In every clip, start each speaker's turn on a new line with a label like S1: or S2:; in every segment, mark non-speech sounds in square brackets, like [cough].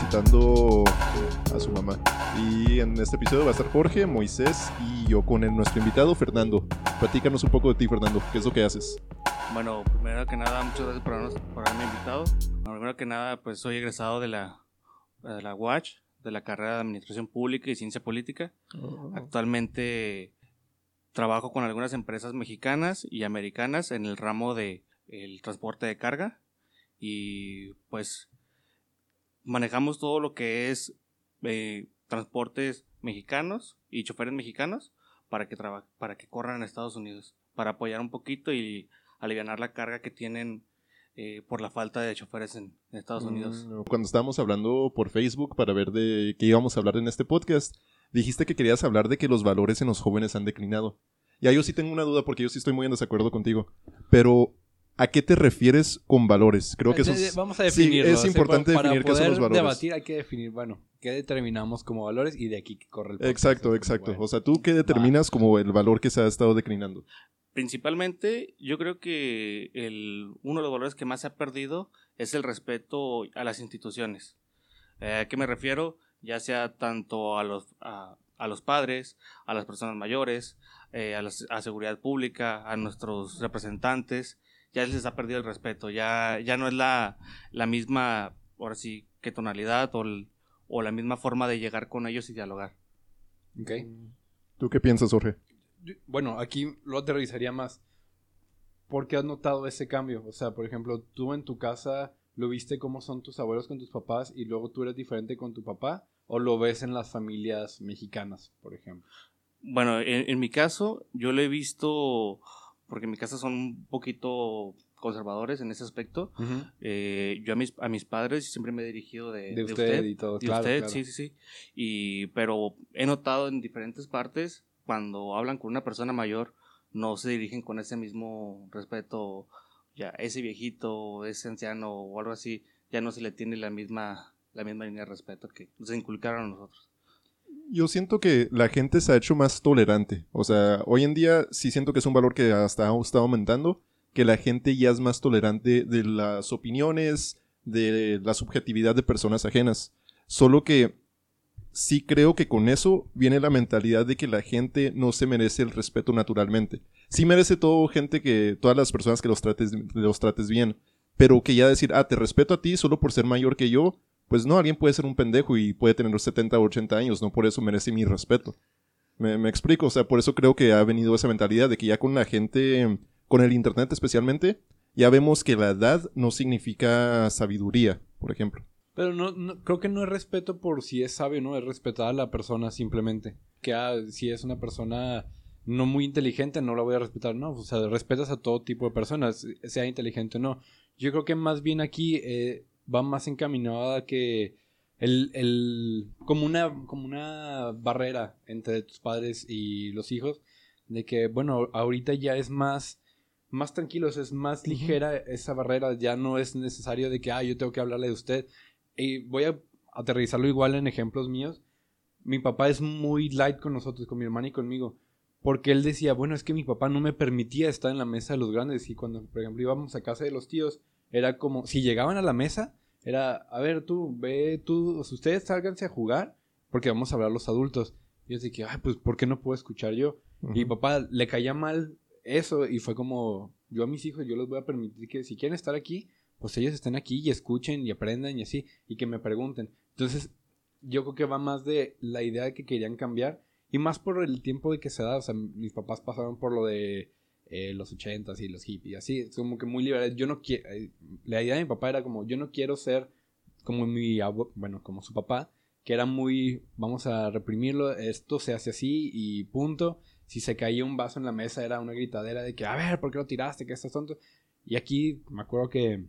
S1: visitando a su mamá. Y en este episodio va a estar Jorge, Moisés y yo con el, nuestro invitado Fernando. Platícanos un poco de ti, Fernando. ¿Qué es lo que haces?
S2: Bueno, primero que nada, muchas gracias por, habernos- por haberme invitado. Bueno, primero que nada, pues soy egresado de la, de la UACH, de la carrera de Administración Pública y Ciencia Política. Actualmente trabajo con algunas empresas mexicanas y americanas en el ramo de el transporte de carga y pues manejamos todo lo que es eh, transportes mexicanos y choferes mexicanos para que traba- para que corran en Estados Unidos para apoyar un poquito y aliviar la carga que tienen eh, por la falta de choferes en, en Estados Unidos.
S1: Mm, Cuando estábamos hablando por Facebook para ver de qué íbamos a hablar en este podcast, dijiste que querías hablar de que los valores en los jóvenes han declinado. Ya yo sí tengo una duda porque yo sí estoy muy en desacuerdo contigo. Pero, ¿a qué te refieres con valores? Creo que eso
S3: De- de-
S1: es...
S3: Vamos a
S1: sí,
S3: definirlo.
S1: es
S3: o sea,
S1: importante
S3: para
S1: definir qué son los valores.
S3: debatir hay que definir, bueno, qué determinamos como valores y de aquí que corre el podcast.
S1: Exacto, exacto.
S3: bueno.
S1: O sea, ¿tú qué determinas como el valor que se ha estado declinando?
S2: Principalmente, yo creo que el, uno de los valores que más se ha perdido es el respeto a las instituciones. Eh, ¿A qué me refiero? Ya sea tanto a los, a, a los padres, a las personas mayores, eh, a la a seguridad pública, a nuestros representantes, ya les ha perdido el respeto. Ya, ya no es la, la misma, ahora sí, que tonalidad o, el- o la misma forma de llegar con ellos y dialogar.
S3: Ok.
S1: ¿Tú qué piensas, Jorge?
S3: Bueno, aquí lo aterrizaría más. ¿Por qué has notado ese cambio? O sea, por ejemplo, tú en tu casa lo viste cómo son tus abuelos con tus papás y luego tú eres diferente con tu papá o lo ves en las familias mexicanas, por ejemplo.
S2: Bueno, en, en mi caso, yo lo he visto, porque en mi casa son un poquito conservadores en ese aspecto. Eh, yo a mis, a mis padres siempre me he dirigido de,
S3: De usted y todo,
S2: de
S3: claro,
S2: usted,
S3: claro.
S2: sí, sí, sí. Y, pero he notado en diferentes partes, cuando hablan con una persona mayor, no se dirigen con ese mismo respeto. Ya, ese viejito, ese anciano o algo así, ya no se le tiene la misma, la misma línea de respeto que nos inculcaron a nosotros.
S1: Yo siento que la gente se ha hecho más tolerante. O sea, hoy en día sí siento que es un valor que hasta ha estado aumentando, que la gente ya es más tolerante de las opiniones, de la subjetividad de personas ajenas. Solo que sí creo que con eso viene la mentalidad de que la gente no se merece el respeto naturalmente. Sí merece todo gente que, todas las personas que los trates, los trates bien, pero que ya decir, ah, te respeto a ti solo por ser mayor que yo, pues no, alguien puede ser un pendejo y puede tener 70 o 80 años, no por eso merece mi respeto. Me, explico, o sea, por eso creo que ha venido esa mentalidad de que ya con la gente, con el Internet especialmente, ya vemos que la edad no significa sabiduría, por ejemplo.
S3: Pero no, creo que no es respeto por si es sabio, ¿no? Es respetar a la persona simplemente. Que ah, si es una persona no muy inteligente, no la voy a respetar, no. O sea, respetas a todo tipo de personas, sea inteligente o no. Yo creo que más bien aquí eh, va más encaminado a que el, el, como una, como una barrera entre tus padres y los hijos, de que, bueno, ahorita ya es más, más tranquilo, o sea, es más ligera esa barrera, ya no es necesario de que, ah, yo tengo que hablarle de usted. Y voy a aterrizarlo igual en ejemplos míos. Mi papá es muy light con nosotros, con mi hermana y conmigo. Porque él decía, bueno, es que mi papá no me permitía estar en la mesa de los grandes. Y cuando, por ejemplo, íbamos a casa de los tíos, era como, si llegaban a la mesa, era, a ver, tú, ve, tú, o sea, ustedes sálganse a jugar, porque vamos a hablar los adultos. Y yo dije, ay, pues, ¿por qué no puedo escuchar yo? Y papá le caía mal eso y fue como, yo a mis hijos, yo les voy a permitir que si quieren estar aquí, pues ellos estén aquí y escuchen y aprendan y así, y que me pregunten. Entonces, yo creo que va más de la idea de que querían cambiar y más por el tiempo de que se da. O sea, mis papás pasaron por lo de eh, los ochentas y los hippies, así, es como que muy liberales. Yo no quiero, la idea de mi papá era como, yo no quiero ser como mi abuelo, bueno, como su papá, que era muy, vamos a reprimirlo, esto se hace así y punto. Si se caía un vaso en la mesa era una gritadera de que, a ver, ¿por qué lo tiraste? ¿Qué estás tonto? Y aquí me acuerdo que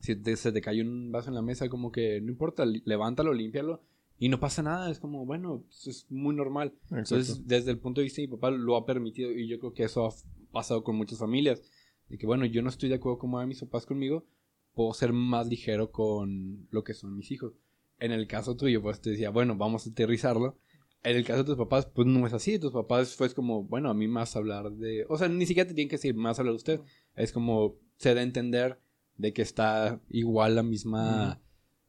S3: si te- se te cayó un vaso en la mesa, como que no importa, levántalo, límpialo y no pasa nada. Es como, bueno, pues, es muy normal.
S1: Exacto.
S3: Entonces, desde el punto de vista de mi papá, lo ha permitido y yo creo que eso ha pasado con muchas familias. De que, bueno, yo no estoy de acuerdo con van mis papás conmigo, puedo ser más ligero con lo que son mis hijos. En el caso tuyo, pues te decía, bueno, vamos a aterrizarlo. En el caso de tus papás, pues no es así. Tus papás fue como, bueno, a mí más hablar de... O sea, ni siquiera te tienen que decir más hablar de usted. Es como, se da a entender de que está igual la misma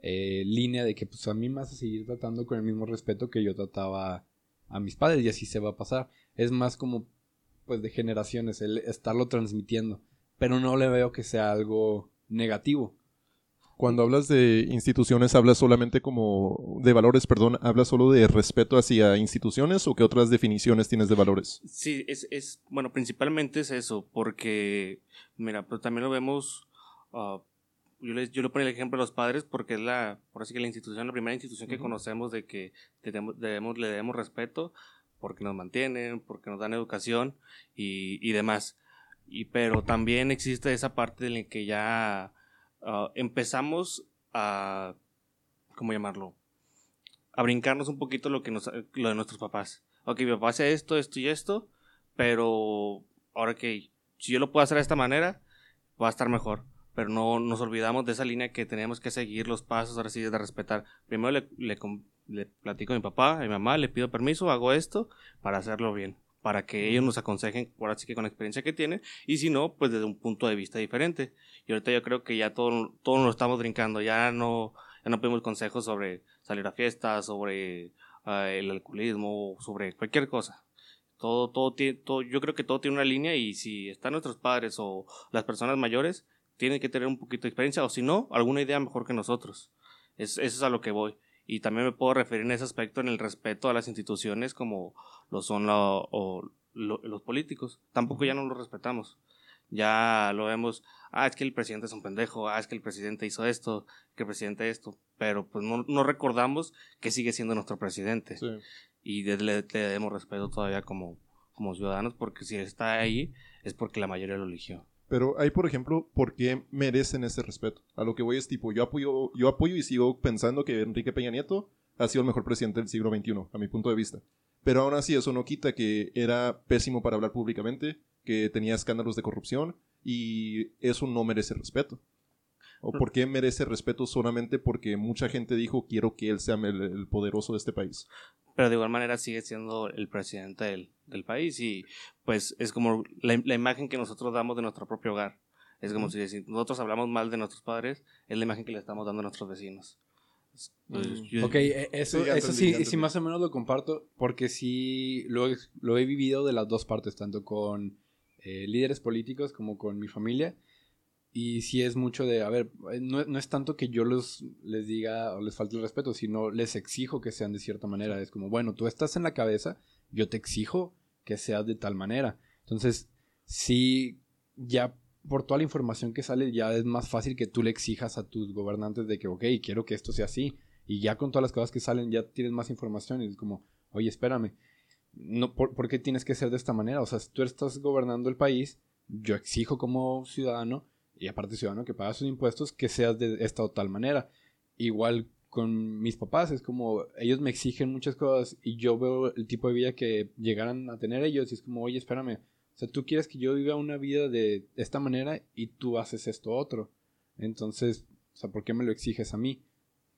S3: eh, línea de que pues a mí me vas a seguir tratando con el mismo respeto que yo trataba a mis padres y así se va a pasar. Es más como pues de generaciones el estarlo transmitiendo, pero no le veo que sea algo negativo.
S1: Cuando hablas de instituciones, ¿hablas solamente como de valores, perdón, hablas solo de respeto hacia instituciones o qué otras definiciones tienes de valores?
S2: Sí, es, es bueno, principalmente es eso, porque, mira, pero también lo vemos, ah, yo, les, yo le pongo el ejemplo a los padres porque es la, por así que la institución, la primera institución que conocemos de que debemos, debemos, le debemos respeto, porque nos mantienen, porque nos dan educación y, y demás. Y, pero también existe esa parte en la que ya Ah, empezamos a, ¿cómo llamarlo? A brincarnos un poquito lo, que nos, lo de nuestros papás. Ok, mi papá hace esto, esto y esto, pero ahora que si yo lo puedo hacer de esta manera, va a estar mejor. Pero no nos olvidamos de esa línea que tenemos que seguir los pasos, ahora sí, de respetar. Primero le, le, le platico a mi papá, a mi mamá, le pido permiso, hago esto para hacerlo bien para que ellos nos aconsejen, por así que con la experiencia que tienen, y si no, pues desde un punto de vista diferente. Y ahorita yo creo que ya todo, todo nos lo estamos brincando, ya no, ya no pedimos consejos sobre salir a fiestas, sobre ah, el alcoholismo, sobre cualquier cosa. Todo, todo, todo, yo creo que todo tiene una línea y si están nuestros padres o las personas mayores, tienen que tener un poquito de experiencia, o si no, alguna idea mejor que nosotros. Es, eso es a lo que voy. Y también me puedo referir en ese aspecto en el respeto a las instituciones como lo son los políticos. Tampoco ya no los respetamos. Ya lo vemos, ah, es que el presidente es un pendejo, ah, es que el presidente hizo esto, que el presidente esto, pero pues no, no recordamos que sigue siendo nuestro presidente. Y le, le, debemos respeto todavía como, como ciudadanos, porque si está ahí es porque la mayoría lo eligió.
S1: Pero hay, por ejemplo, ¿por qué merecen ese respeto? A lo que voy es tipo, yo apoyo, yo apoyo y sigo pensando que Enrique Peña Nieto ha sido el mejor presidente del siglo XXI, a mi punto de vista. Pero aún así eso no quita que era pésimo para hablar públicamente, que tenía escándalos de corrupción y eso no merece respeto. ¿O por qué merece respeto solamente porque mucha gente dijo quiero que él sea el poderoso de este país?
S2: pero de igual manera sigue siendo el presidente del, del país y pues es como la, la, imagen que nosotros damos de nuestro propio hogar. Es como si, nosotros hablamos mal de nuestros padres, es la imagen que le estamos dando a nuestros vecinos.
S3: Pues, ok, eso, sí, eso sí, sí, más o menos lo comparto, porque sí lo, lo he vivido de las dos partes, tanto con eh, líderes políticos como con mi familia. Y sí es mucho de, a ver, eh, no, no, es tanto que yo los, les diga o les falte el respeto, sino les exijo que sean de cierta manera. Es como, bueno, tú estás en la cabeza, yo te exijo que seas de tal manera. Entonces, sí, ya por toda la información que sale, ya es más fácil que tú le exijas a tus gobernantes de que, ok, quiero que esto sea así. Y ya con todas las cosas que salen, ya tienes más información y es como, oye, espérame, no, ¿por, ¿por qué tienes que ser de esta manera? O sea, si tú estás gobernando el país, yo exijo como ciudadano y aparte ciudadano que paga sus impuestos, que seas de esta o tal manera. Igual con mis papás, es como ellos me exigen muchas cosas y yo veo el tipo de vida que llegaran a tener ellos y es como, oye, espérame, o sea, tú quieres que yo viva una vida de esta manera y tú haces esto otro. Entonces, o sea, ¿por qué me lo exiges a mí?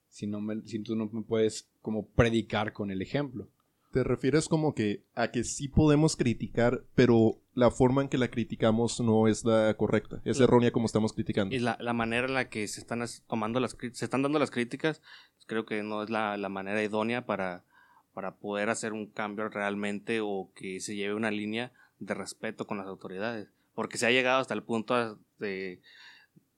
S3: Si, no me, si tú no me puedes como predicar con el ejemplo.
S1: ¿Te refieres como que a que sí podemos criticar, pero la forma en que la criticamos no es la correcta? Es errónea como estamos criticando.
S2: Y la, la, manera en la que se están tomando las se están dando las críticas, creo que no es la, la manera idónea para, para poder hacer un cambio realmente o que se lleve una línea de respeto con las autoridades. Porque se ha llegado hasta el punto de,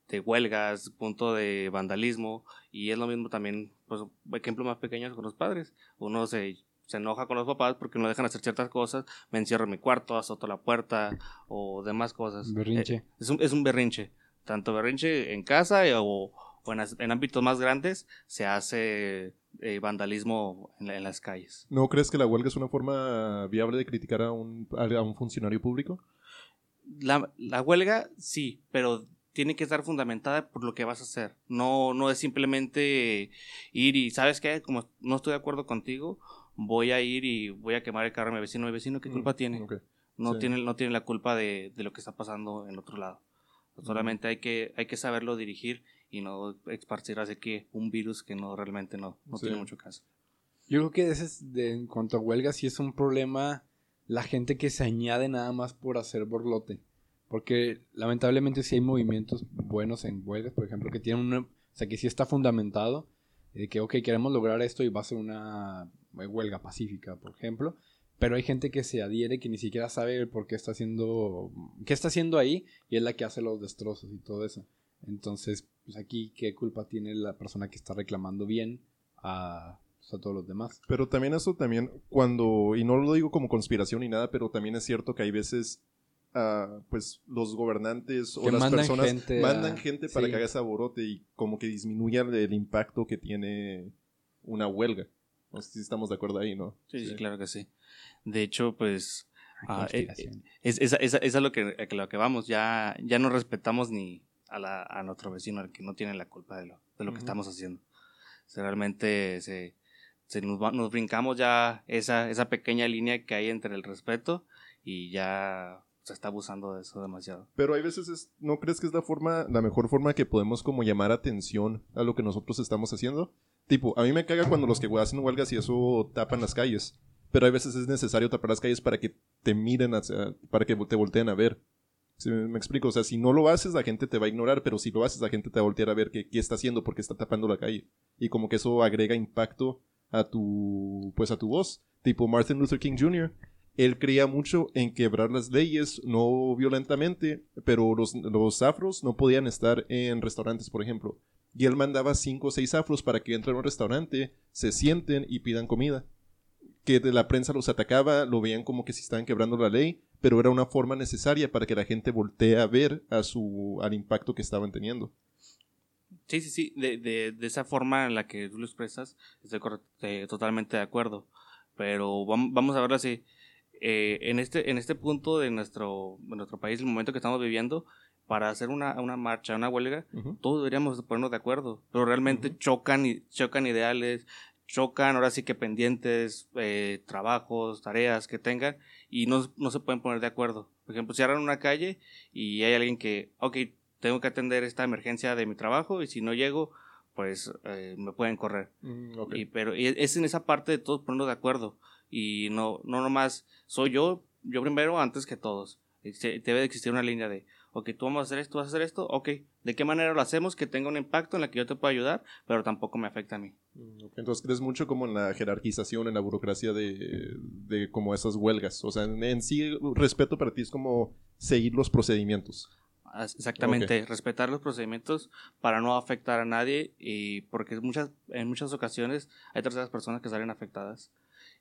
S2: de huelgas, punto de vandalismo, y es lo mismo también, pues, ejemplo más pequeños con los padres. Uno se se enoja con los papás porque no dejan hacer ciertas cosas, me encierro en mi cuarto, azoto la puerta o demás cosas.
S3: Berrinche.
S2: Eh, es, un, es un berrinche. Tanto berrinche en casa o, en, ámbitos más grandes se hace eh, vandalismo en, las calles.
S1: ¿No crees que la huelga es una forma viable de criticar a un, a un funcionario público?
S2: La, la huelga sí, pero tiene que estar fundamentada por lo que vas a hacer. No, no es simplemente ir y, ¿sabes qué? Como no estoy de acuerdo contigo, voy a ir y voy a quemar el carro de mi vecino. Mi vecino, ¿qué mm, culpa tiene? No, tiene no tiene la culpa de, lo que está pasando en otro lado. Solamente hay que, hay que saberlo dirigir y no esparcir así que un virus que no realmente no, no tiene mucho caso.
S3: Yo creo que ese es de, en cuanto a huelgas, sí es un problema la gente que se añade nada más por hacer borlote. Porque lamentablemente sí hay movimientos buenos en huelgas, por ejemplo, que tienen una... O sea, que sí está fundamentado de que, ok, queremos lograr esto y va a ser una huelga pacífica, por ejemplo. Pero hay gente que se adhiere que ni siquiera sabe por qué está haciendo, qué está haciendo ahí y es la que hace los destrozos y todo eso. Entonces, pues aquí, ¿qué culpa tiene la persona que está reclamando bien a, pues, a todos los demás?
S1: Pero también eso también, cuando, y no lo digo como conspiración ni nada, pero también es cierto que hay veces, ah, pues los gobernantes o
S3: Que
S1: las personas
S3: gente a-
S1: mandan gente para
S3: sí.
S1: que haga ese aborote y como que disminuya el, el impacto que tiene una huelga. No sé si estamos de acuerdo ahí, ¿no?
S2: Sí, sí, claro que sí. De hecho, pues Ah, eh,
S3: Conspiración.
S2: es, es, es, es a lo que, a lo que vamos. Ya, ya no respetamos ni a, la, a nuestro vecino, al que no tiene la culpa de lo, de lo que
S1: Ujú.
S2: estamos haciendo. O sea, realmente se, se nos, va- nos brincamos ya esa, esa pequeña línea que hay entre el respeto y ya se está abusando de eso demasiado.
S1: Pero hay veces, es- ¿no crees que es la forma, la mejor forma que podemos como llamar atención a lo que nosotros estamos haciendo? Tipo, a mí me caga cuando los que hacen huelgas y eso tapan las calles. Pero hay veces es necesario tapar las calles para que te miren, para que te volteen a ver. ¿Sí me, me explico? O sea, si no lo haces, la gente te va a ignorar, pero si lo haces, la gente te va a voltear a ver qué, qué está haciendo porque está tapando la calle. Y como que eso agrega impacto a tu, pues a tu voz. Tipo Martin Luther King Jr., él creía mucho en quebrar las leyes, no violentamente, pero los, los afros no podían estar en restaurantes, por ejemplo. Y él mandaba cinco o seis afros para que entren a un restaurante, se sienten y pidan comida. Que de la prensa los atacaba, lo veían como que si estaban quebrando la ley, pero era una forma necesaria para que la gente voltee a ver a su, al impacto que estaban teniendo.
S2: Sí, sí, sí, de, esa forma en la que tú lo expresas, estoy eh, totalmente de acuerdo. Pero vam- vamos a ver así, eh, en, este, en este punto de nuestro, de nuestro país, el momento que estamos viviendo, para hacer una, una marcha, una huelga,
S1: Ujú.
S2: todos deberíamos de ponernos de acuerdo, pero realmente chocan, y, chocan ideales, chocan ahora sí que pendientes, eh, trabajos, tareas que tengan, y no, no se pueden poner de acuerdo. Por ejemplo, cierran una calle y hay alguien que, ok, tengo que atender esta emergencia de mi trabajo y si no llego, pues eh, me pueden correr.
S1: Mm.
S2: Y, pero es en esa parte de todos ponernos de acuerdo. Y no, no nomás soy yo, yo primero antes que todos. Debe de existir una línea de, ok, tú vamos a hacer esto, vas a hacer esto, ok, ¿de qué manera lo hacemos que tenga un impacto en la que yo te pueda ayudar, pero tampoco me afecta a mí?
S1: Mm. Entonces crees mucho como en la jerarquización, en la burocracia de, de como esas huelgas. O sea, en, en sí, respeto para ti es como seguir los procedimientos.
S2: As- Exactamente, respetar los procedimientos para no afectar a nadie y porque muchas, en muchas ocasiones hay terceras personas que salen afectadas.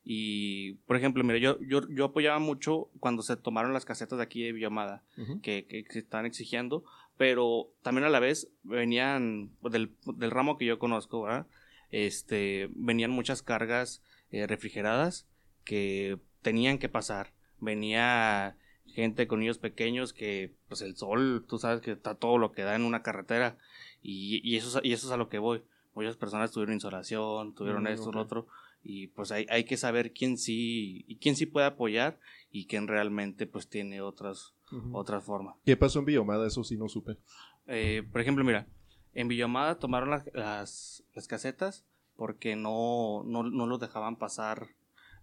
S2: Y, por ejemplo, mira, yo, yo, yo apoyaba mucho cuando se tomaron las casetas de aquí de Villamada.
S1: Ujú.
S2: que, que se están exigiendo, pero también a la vez venían pues, del, del ramo que yo conozco, ¿verdad? Este, venían muchas cargas eh, refrigeradas que tenían que pasar. Venía gente con niños pequeños que, pues el sol, tú sabes que está todo lo que da en una carretera y, y eso, es- y eso es a lo que voy. Muchas personas tuvieron insolación, tuvieron
S1: Mm,
S2: esto, lo
S1: ok.
S2: otro, y pues hay, hay que saber quién sí, y quién sí puede apoyar y quién realmente pues tiene otras,
S1: Ujú.
S2: otra forma.
S1: ¿Qué pasó en Biomada? Eso sí no supe.
S2: Eh, por ejemplo, mira, en Villamada tomaron las, las, las casetas porque no, no, no los dejaban pasar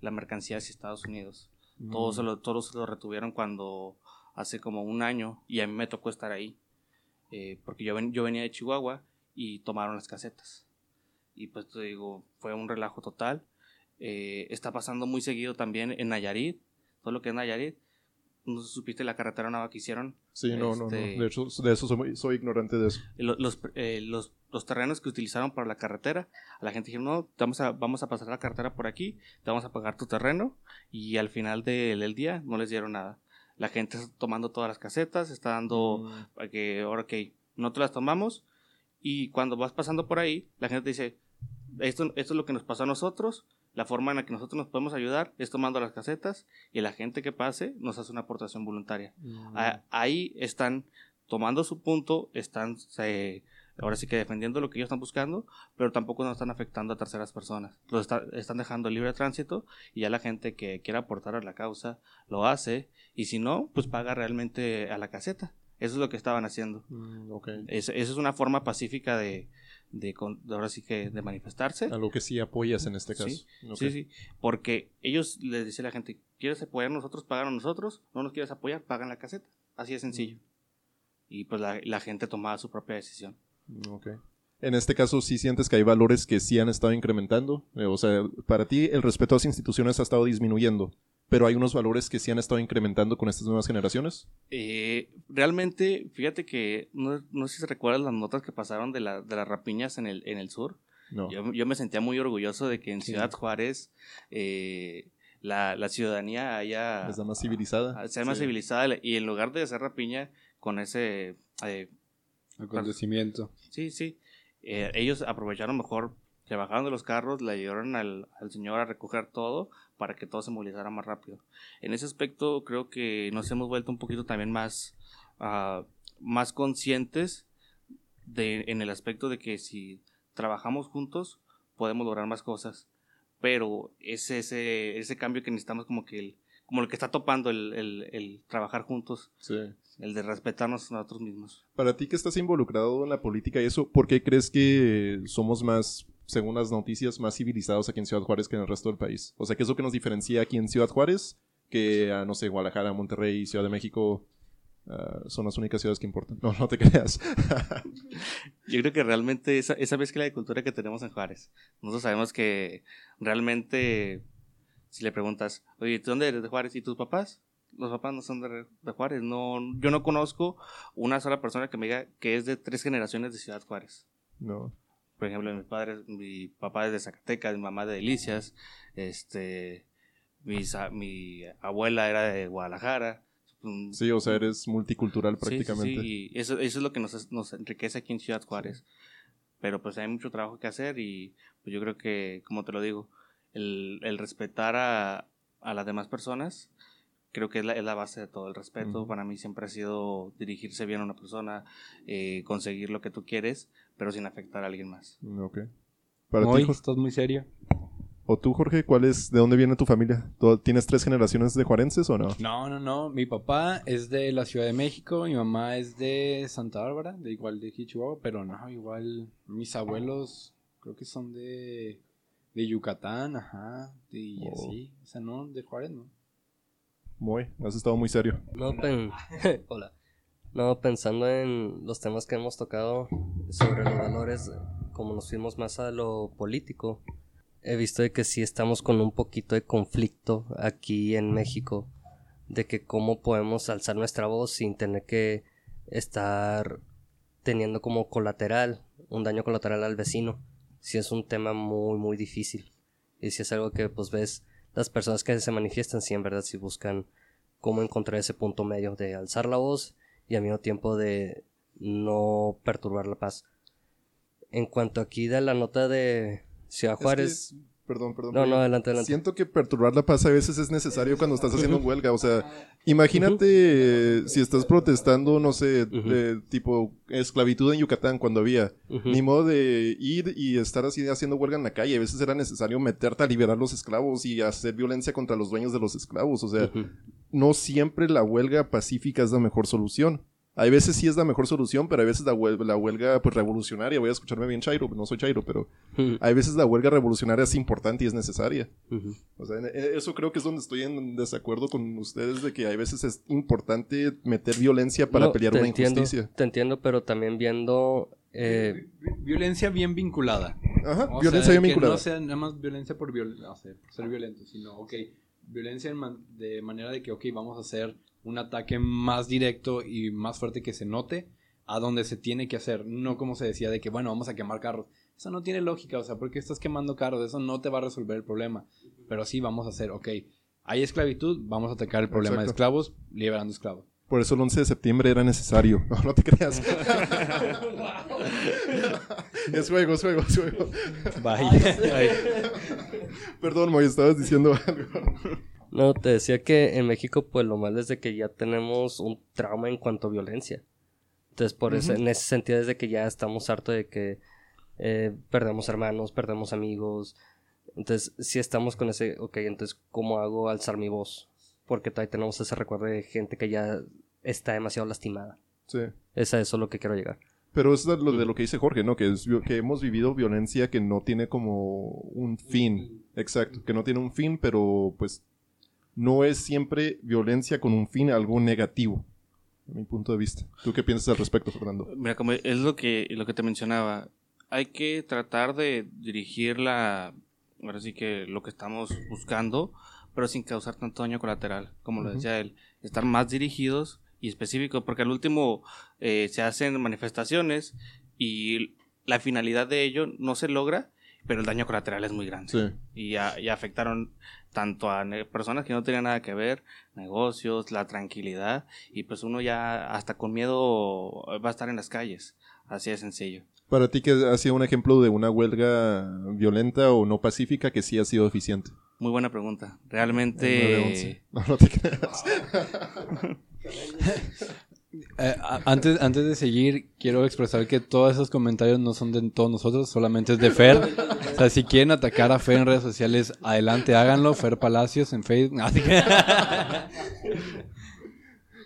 S2: la mercancía hacia Estados Unidos. Todos, se
S1: Mm.
S2: lo, todos se lo retuvieron cuando hace como un año y a mí me tocó estar ahí. Eh, porque yo, ven- yo venía de Chihuahua y tomaron las casetas. Y pues te digo, fue un relajo total. Eh, está pasando muy seguido también en Nayarit, todo lo que es Nayarit. No supiste la carretera nueva que hicieron.
S1: Sí, no, no, no.
S2: Este-
S1: De hecho, de eso soy, soy ignorante de eso.
S2: Lo- Los, eh, los, los terrenos que utilizaron para la carretera, a la gente dijeron, no, vamos a, vamos a pasar la carretera por aquí, te vamos a pagar tu terreno, y al final del, del día no les dieron nada. La gente está tomando todas las casetas, está dando,
S1: Mm.
S2: para que, ahora ok, no te las tomamos, y cuando vas pasando por ahí, la gente te dice, esto, esto es lo que nos pasó a nosotros, la forma en la que nosotros nos podemos ayudar es tomando las casetas, y la gente que pase nos hace una aportación voluntaria.
S1: Mm.
S2: A- ahí están tomando su punto, están ahora sí que defendiendo lo que ellos están buscando, pero tampoco no están afectando a terceras personas. Lo está- están dejando libre tránsito y ya la gente que quiera aportar a la causa lo hace y si no, pues paga realmente a la caseta. Eso es lo que estaban haciendo.
S1: Mm, ok.
S2: Es- Esa es una forma pacífica de, de, con- de ahora sí que de manifestarse.
S1: A lo que sí apoyas en este caso.
S2: Sí. Sí, sí, porque ellos les dice a la gente, ¿quieres apoyar a nosotros? Pagan a nosotros, no nos quieres apoyar, pagan la caseta. Así de sencillo. Y pues la, la gente tomaba su propia decisión.
S1: Ok. En este caso, ¿sí sientes que hay valores que sí han estado incrementando? Eh, o sea, para ti el respeto a las instituciones ha estado disminuyendo, pero hay unos valores que sí han estado incrementando con estas nuevas generaciones.
S2: Eh, realmente, fíjate que no, no sé si se recuerdan las notas que pasaron de, la, de las rapiñas en el, en el sur.
S1: No.
S2: Yo, yo me sentía muy orgulloso de que en Ciudad Juárez eh, la, la ciudadanía haya...
S1: ¿Es la más civilizada?
S2: sea más
S1: Sí.
S2: civilizada y en lugar de hacer rapiña con ese... eh,
S3: Acontecimiento.
S2: Sí, sí. Eh, ellos aprovecharon mejor, se bajaron de los carros, le ayudaron al, al señor a recoger todo para que todo se movilizara más rápido. En ese aspecto creo que nos hemos vuelto un poquito también más, ah, más conscientes de, en el aspecto de que si trabajamos juntos podemos lograr más cosas. Pero es ese, ese cambio que necesitamos como que el, como el que está topando el, el- el trabajar juntos,
S1: Sí.
S2: el de respetarnos a nosotros mismos.
S1: Para ti que estás involucrado en la política y eso, ¿por qué crees que somos más, según las noticias, más civilizados aquí en Ciudad Juárez que en el resto del país? O sea, ¿qué es lo que nos diferencia aquí en Ciudad Juárez que a, no sé, Guadalajara, Monterrey, Ciudad de México ah, son las únicas ciudades que importan? No, no te creas. [laughs]
S2: Yo creo que realmente esa, esa mezcla de cultura que tenemos en Juárez. Nosotros sabemos que realmente, si le preguntas, oye, ¿tú dónde eres de Juárez? ¿Y tus papás? Los papás no son de, de Juárez. No, yo no conozco una sola persona que me diga que es de tres generaciones de Ciudad Juárez.
S1: no.
S2: Por ejemplo, mi padre, mi papá es de Zacatecas, mi mamá de Delicias, este, mis a- mi abuela era de Guadalajara.
S1: Sí, o sea, eres multicultural
S2: Sí, sí,
S1: prácticamente.
S2: sí, y eso, eso es lo que nos, nos enriquece aquí en Ciudad Juárez. Pero pues hay mucho trabajo que hacer y pues yo creo que, como te lo digo, el, el respetar a, a las demás personas, creo que es la, es la base de todo. El respeto para mí siempre ha sido dirigirse bien a una persona, eh, conseguir lo que tú quieres, pero sin afectar a alguien más.
S1: Ok. Para
S3: Muy,
S1: ti,
S3: estás muy serio.
S1: o tú, Jorge, ¿cuál es, de dónde viene tu familia? ¿Tú- ¿Tienes tres generaciones de juarenses o no?
S3: No, no, no. Mi papá es de la Ciudad de México, mi mamá es de Santa Bárbara, de igual de Chihuahua, pero no, igual mis abuelos creo que son de, de Yucatán, ajá, y
S1: Oh.
S3: así. O sea, no, de Juárez, ¿no?
S1: Muy, has estado muy serio. [laughs]
S4: No, pensando en los temas que hemos tocado sobre los valores, como nos fuimos más a lo político, he visto de que sí estamos con un poquito de conflicto aquí en México, de que cómo podemos alzar nuestra voz sin tener que estar teniendo como colateral, un daño colateral al vecino. Si es un tema muy, muy difícil. Y si es algo que pues ves, las personas que se manifiestan, sí en verdad sí buscan cómo encontrar ese punto medio de alzar la voz y al mismo tiempo de no perturbar la paz. En cuanto aquí de la nota de Ciudad
S1: Es que-
S4: Juárez,
S1: perdón, perdón.
S4: no, no, adelante, adelante.
S1: Siento que perturbar la paz a veces es necesario cuando estás haciendo huelga. O sea, imagínate si estás protestando, no sé, de tipo esclavitud en Yucatán cuando había. Ni modo de ir y estar así haciendo huelga en la calle. A veces era necesario meterte a liberar los esclavos y hacer violencia contra los dueños de los esclavos. O sea, no siempre la huelga pacífica es la mejor solución. Hay veces sí es la mejor solución, pero hay veces la huelga, la huelga pues revolucionaria, voy a escucharme bien Chairo, no soy Chairo, pero hay veces la huelga revolucionaria es importante y es necesaria. O sea, en- eso creo que es donde estoy en desacuerdo con ustedes de que hay veces es importante meter violencia para
S4: No,
S1: pelear una
S4: entiendo,
S1: injusticia.
S4: Te entiendo, pero también viendo... eh,
S3: Vi- Violencia bien vinculada.
S1: Ajá,
S3: O
S1: violencia
S3: sea,
S1: bien
S3: que
S1: vinculada.
S3: no sea nada más violencia por, viol- por ser violento, sino, ok, violencia en man- de manera de que, ok, vamos a hacer un ataque más directo y más fuerte que se note a donde se tiene que hacer, no como se decía de que, bueno, vamos a quemar carros. Eso no tiene lógica, o sea, porque estás quemando carros, eso no te va a resolver el problema. Pero sí vamos a hacer, ok, hay esclavitud, vamos a atacar el problema de esclavos, liberando esclavos.
S1: Por eso el 11 de septiembre era necesario. [laughs] No, no te creas. [laughs] [laughs] es juego, es juego, es juego. Perdón, Moy, estabas diciendo algo.
S4: No, te decía que en México pues lo malo es de que ya tenemos un trauma en cuanto a violencia. Entonces por eso, en ese sentido es de que ya estamos hartos de que eh, perdemos hermanos, perdemos amigos. Entonces sí estamos con ese, ok, entonces ¿cómo hago alzar mi voz? Porque todavía tenemos ese recuerdo de gente que ya está demasiado lastimada.
S1: Sí.
S4: Es a eso lo que quiero llegar.
S1: Pero es lo de lo que dice Jorge, ¿no? Que, es, que hemos vivido violencia que no tiene como un fin. Exacto, que no tiene un fin, pero pues no es siempre violencia con un fin algo negativo. mi punto de vista. ¿Tú qué piensas al respecto, Fernando?
S2: Mira, como es lo que, lo que te mencionaba, hay que tratar de dirigir la, ahora sí que lo que estamos buscando, pero sin causar tanto daño colateral, como lo decía él, estar más dirigidos y específicos, porque al último eh, se hacen manifestaciones y la finalidad de ello no se logra, pero el daño colateral es muy grande.
S1: Sí.
S2: Y ya, ya afectaron tanto a ne- personas que no tenían nada que ver, negocios, la tranquilidad, y pues uno ya hasta con miedo va a estar en las calles. Así de sencillo.
S1: Para ti, ¿qué ha sido un ejemplo de una huelga violenta o no pacífica que sí ha sido eficiente?
S2: Muy buena pregunta.
S1: El
S2: Realmente...
S1: 911. No, no te creas. [laughs] [laughs]
S3: Eh, antes, antes de seguir, quiero expresar que todos esos comentarios no son de todos nosotros, solamente es de Fer. O sea, si quieren atacar a Fer en redes sociales, adelante, háganlo. Fer Palacios en Facebook.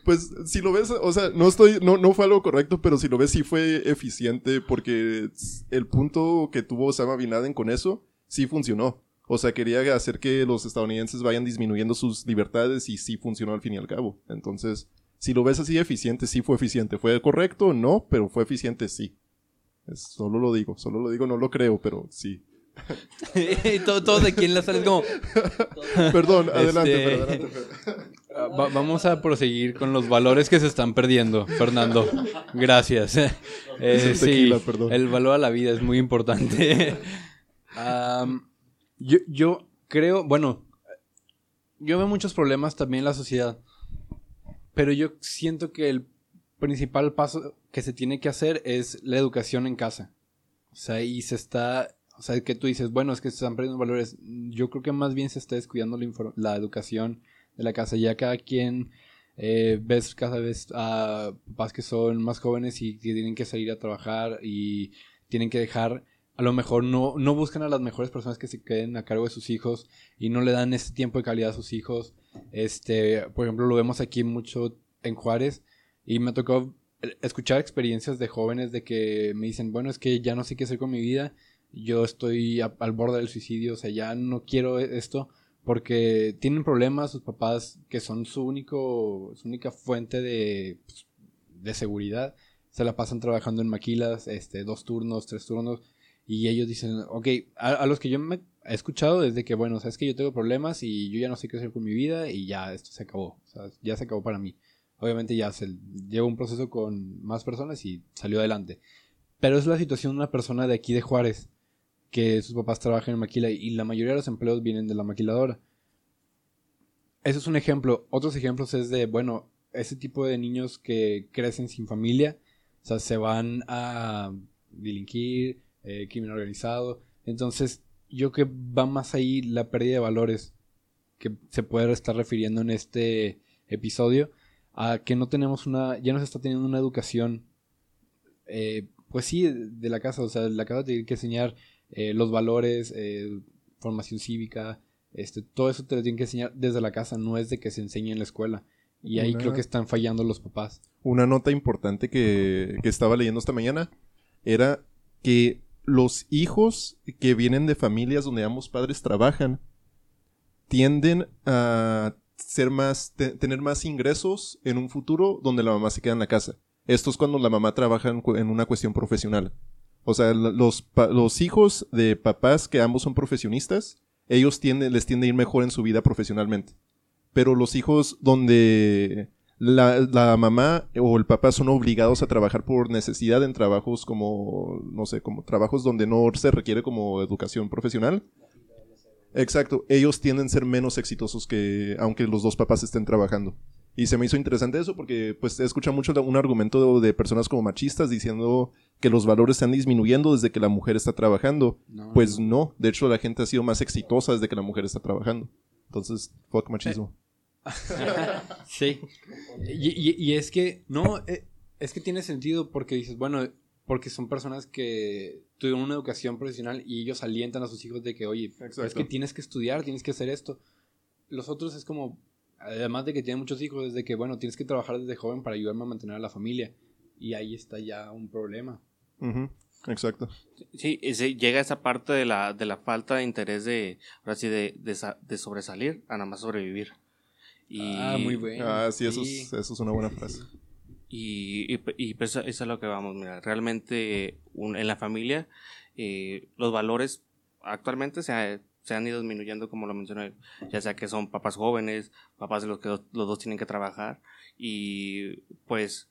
S1: Pues si lo ves, o sea, no estoy, no, no fue algo correcto, pero si lo ves sí fue eficiente porque el punto que tuvo Osama Bin Laden con eso sí funcionó. O sea, quería hacer que los estadounidenses vayan disminuyendo sus libertades y sí funcionó al fin y al cabo. Entonces, si lo ves así eficiente, sí fue eficiente. ¿Fue correcto? No, pero fue eficiente, sí. Es- solo lo digo, solo lo digo, no lo creo, pero sí.
S3: y [laughs] todo, todo de quien la sale es como. [laughs]
S1: Perdón, adelante,
S3: Este-
S1: adelante. [laughs]
S3: Ah, va- vamos a proseguir con los valores que se están perdiendo, Fernando. Gracias. Eh, sí,
S1: perdón.
S3: el valor a la vida es muy importante. Yo, yo creo, bueno, yo veo muchos problemas también en la sociedad, pero yo siento que el principal paso que se tiene que hacer es la educación en casa. O sea, y se está, o sea, que tú dices, bueno, es que se están perdiendo valores. Yo creo que más bien se está descuidando la, la educación de la casa. Ya cada quien eh, ves cada vez a papás que son más jóvenes y que tienen que salir a trabajar y tienen que dejar, a lo mejor no, no buscan a las mejores personas que se queden a cargo de sus hijos y no le dan ese tiempo de calidad a sus hijos. Este, por ejemplo, lo vemos aquí mucho en Juárez y me tocó escuchar experiencias de jóvenes de que me dicen, bueno, es que ya no sé qué hacer con mi vida, yo estoy al borde del suicidio, o sea, ya no quiero esto porque tienen problemas sus papás que son su único su única fuente de, pues, de seguridad se la pasan trabajando en maquilas este dos turnos tres turnos y ellos dicen ok a, a los que yo me he escuchado desde que bueno sabes que yo tengo problemas y yo ya no sé qué hacer con mi vida y ya esto se acabó o sea, ya se acabó para mí obviamente ya se lleva un proceso con más personas y salió adelante pero es la situación de una persona de aquí de Juárez que sus papás trabajan en maquila y la mayoría de los empleos vienen de la maquiladora. Eso es un ejemplo. Otros ejemplos es de, bueno, ese tipo de niños que crecen sin familia, o sea, se van a delinquir, eh, crimen organizado. Entonces, yo creo que va más ahí la pérdida de valores que se puede estar refiriendo en este episodio a que no tenemos una, ya no se está teniendo una educación, eh, pues sí, de, la casa, o sea, la casa tiene que enseñar eh, los valores, eh, formación cívica, este, todo eso te lo tienen que enseñar desde la casa, no es de que se enseñe en la escuela. Y ahí
S1: Una-
S3: creo que están fallando los papás.
S1: Una nota importante que, que estaba leyendo esta mañana era que los hijos que vienen de familias donde ambos padres trabajan tienden a ser más, te- tener más ingresos en un futuro donde la mamá se queda en la casa. Esto es cuando la mamá trabaja en, una cuestión profesional. O sea, los, los hijos de papás que ambos son profesionistas, ellos les tiende a ir mejor en su vida profesionalmente. Pero los hijos donde la, la mamá o el papá son obligados a trabajar por necesidad en trabajos como, no sé, como trabajos donde no se requiere como educación profesional. Exacto, ellos tienden a ser menos exitosos que aunque los dos papás estén trabajando. Y se me hizo interesante eso porque pues he escuchado mucho un argumento de, de personas como machistas diciendo que los valores están disminuyendo desde que la mujer está trabajando.
S3: No,
S1: Pues no, de hecho la gente ha sido más exitosa desde que la mujer está trabajando. Entonces, fuck machismo. [laughs]
S3: Sí. Y, y- y es que, no, eh, es que tiene sentido porque dices, bueno, porque son personas que tuvieron una educación profesional y ellos alientan a sus hijos de que, oye, es que tienes que estudiar, tienes que hacer esto. Los otros es como, además de que tienen muchos hijos, es de que, bueno, tienes que trabajar desde joven para ayudarme a mantener a la familia. Y ahí está ya un problema.
S1: Ujú, Exacto.
S2: Sí, y se llega a esa parte de la, de la falta de interés de, ahora sí, de, de sobresalir a nada más sobrevivir. Y,
S3: Ah, muy bueno.
S1: Ah, sí, eso es, eso es una buena frase.
S2: Y, y, y pues eso es lo que vamos, mira, realmente un- en la familia eh, los valores actualmente se, ha- se han ido disminuyendo, como lo mencioné, ya sea que son papás jóvenes, papás de los que los, los dos tienen que trabajar, y pues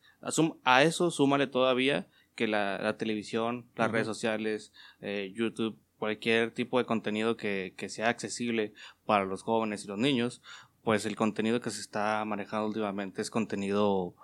S2: a, eso súmale todavía que la, la televisión, las redes sociales, eh, YouTube, cualquier tipo de contenido que, que sea accesible para los jóvenes y los niños, pues el contenido que se está manejando últimamente es contenido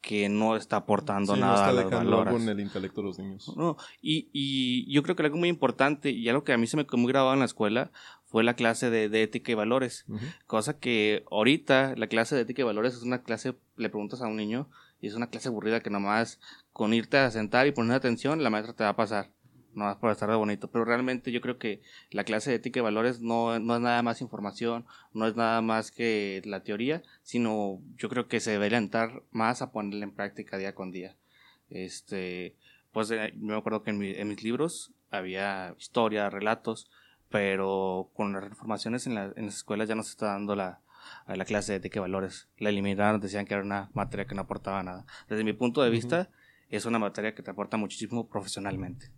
S2: que no está aportando
S1: Sí, no
S2: nada
S1: está
S2: a los
S1: en el intelecto de los niños.
S2: No, y, y yo creo que algo muy importante y algo que a mí se me quedó muy grabado en la escuela fue la clase de, de ética y valores. Cosa que ahorita la clase de ética y valores es una clase, le preguntas a un niño y es una clase aburrida que nomás con irte a sentar y poner atención la maestra te va a pasar. Nomás por estar de bonito. Pero realmente yo creo que la clase de ética y valores no, no es nada más información, no es nada más que la teoría, sino yo creo que se debe alentar más a ponerla en práctica día con día. Este, pues eh, yo me acuerdo que en, mi- en mis libros había historia, relatos, pero con las informaciones en, la- en las escuelas ya no se está dando la, a la clase de ética y valores. La eliminaron, decían que era una materia que no aportaba nada. Desde mi punto de vista, es una materia que te aporta muchísimo profesionalmente.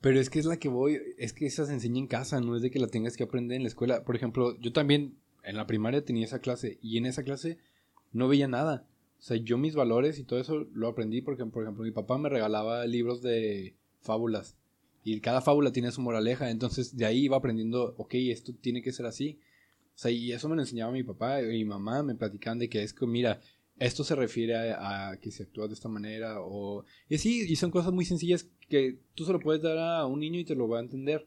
S3: Pero es que es la que voy, es que esa se enseña en casa, no es de que la tengas que aprender en la escuela. Por ejemplo, yo también en la primaria tenía esa clase y en esa clase no veía nada. O sea, yo mis valores y todo eso lo aprendí porque, por ejemplo, mi papá me regalaba libros de fábulas y cada fábula tiene su moraleja. Entonces de ahí iba aprendiendo, ok, esto tiene que ser así. O sea, y eso me lo enseñaba mi papá y mi mamá, me platicaban de que es que, mira, esto se refiere a, a que se actúa de esta manera o... Y sí, y son cosas muy sencillas que tú se lo puedes dar a un niño y te lo va a entender.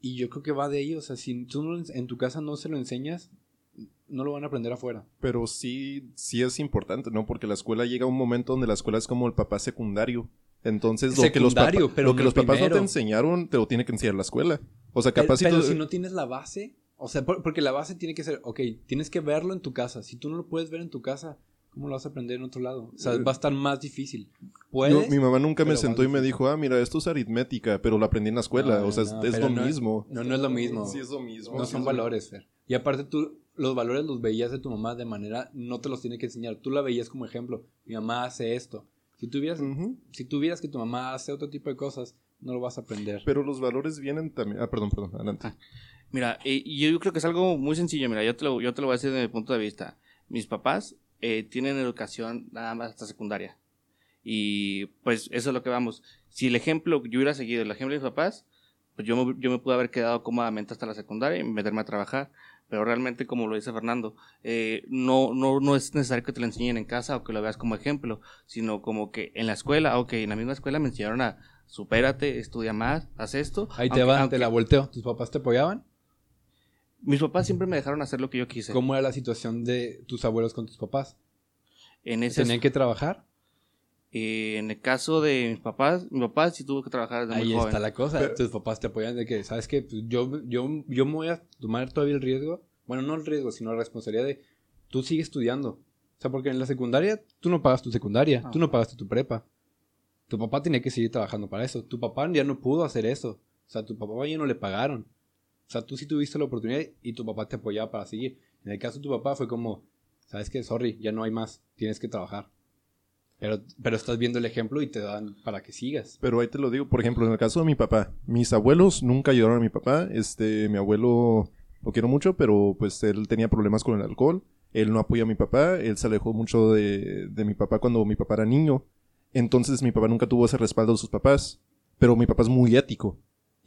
S3: Y yo creo que va de ahí, o sea, si tú en tu casa no se lo enseñas, no lo van a aprender afuera.
S1: Pero sí, sí es importante, ¿no? Porque la escuela llega a un momento donde la escuela es como el papá secundario. Entonces, lo que los,
S3: pero
S1: lo que papás no te enseñaron, te lo tiene que enseñar la escuela. O sea,
S3: Pero,
S1: capaz si
S3: pero
S1: tú-
S3: si no tienes la base, o sea, por- porque la base tiene que ser, ok, tienes que verlo en tu casa. Si tú no lo puedes ver en tu casa, ¿cómo lo vas a aprender en otro lado? O sea,
S1: Eh,
S3: va a estar más difícil.
S1: No,
S3: ¿Puedes?
S1: mi mamá nunca me sentó y me dijo, ah, mira, esto es aritmética, pero lo aprendí en la escuela.
S3: No,
S1: o sea,
S3: no,
S1: es, lo
S3: no-
S1: mismo.
S3: No, no es lo mismo.
S1: Sí, es lo mismo.
S3: No
S1: sí,
S3: son
S1: es lo-
S3: valores, Fer. Y aparte tú, los valores los veías de tu mamá de manera, no te los tiene que enseñar. Tú la veías como ejemplo. Mi mamá hace esto. Si tuvieras,
S1: Ujú.
S3: si tuvieras que tu mamá hace otro tipo de cosas, no lo vas a aprender.
S1: Pero los valores vienen también. Ah, perdón, perdón, adelante.
S2: Mira, y, y yo creo que es algo muy sencillo. Mira, yo te lo, yo te lo voy a decir desde mi punto de vista. Mis papás eh, tienen educación nada más hasta secundaria. Y pues eso es lo que vamos. Si el ejemplo, yo hubiera seguido el ejemplo de mis papás, pues yo me, yo me pude haber quedado cómodamente hasta la secundaria y meterme a trabajar. Pero realmente, como lo dice Fernando, eh, no, no, no es necesario que te lo enseñen en casa o que lo veas como ejemplo, sino como que en la escuela, ok, en la misma escuela me enseñaron a supérate, estudia más, haz esto.
S3: Ahí te
S2: aunque-
S3: va,
S2: aunque-
S3: te la volteo. ¿Tus papás te apoyaban?
S2: Mis papás siempre me dejaron hacer lo que yo quise.
S3: ¿Cómo era la situación de tus abuelos con tus papás?
S2: En ese
S3: ¿Tenían que trabajar?
S2: eh, en el caso de mis papás, mi papá sí tuvo que trabajar desde
S3: Ahí
S2: muy joven.
S3: está la cosa.
S1: Pero-
S3: tus papás te apoyan de que, ¿sabes qué? Pues yo, yo, yo me voy a tomar todavía el riesgo. Bueno, no el riesgo, sino la responsabilidad de tú sigues estudiando. O sea, porque en la secundaria tú no pagas tu secundaria,
S2: Ah.
S3: tú no pagaste tu prepa. Tu papá tenía que seguir trabajando para eso. Tu papá ya no pudo hacer eso. O sea, tu papá ya no le pagaron. O sea, tú sí tuviste la oportunidad y tu papá te apoyaba para seguir. En el caso de tu papá fue como, ¿sabes qué? Sorry, ya no hay más. Tienes que trabajar. Pero, pero estás viendo el ejemplo y te dan para que sigas.
S1: Pero ahí te lo digo, por ejemplo, en el caso de mi papá, mis abuelos nunca ayudaron a mi papá. Este, mi abuelo lo quiero mucho, pero pues él tenía problemas con el alcohol. Él no apoya a mi papá, él se alejó mucho de, de mi papá cuando mi papá era niño. Entonces mi papá nunca tuvo ese respaldo de sus papás. Pero mi papá es muy ético.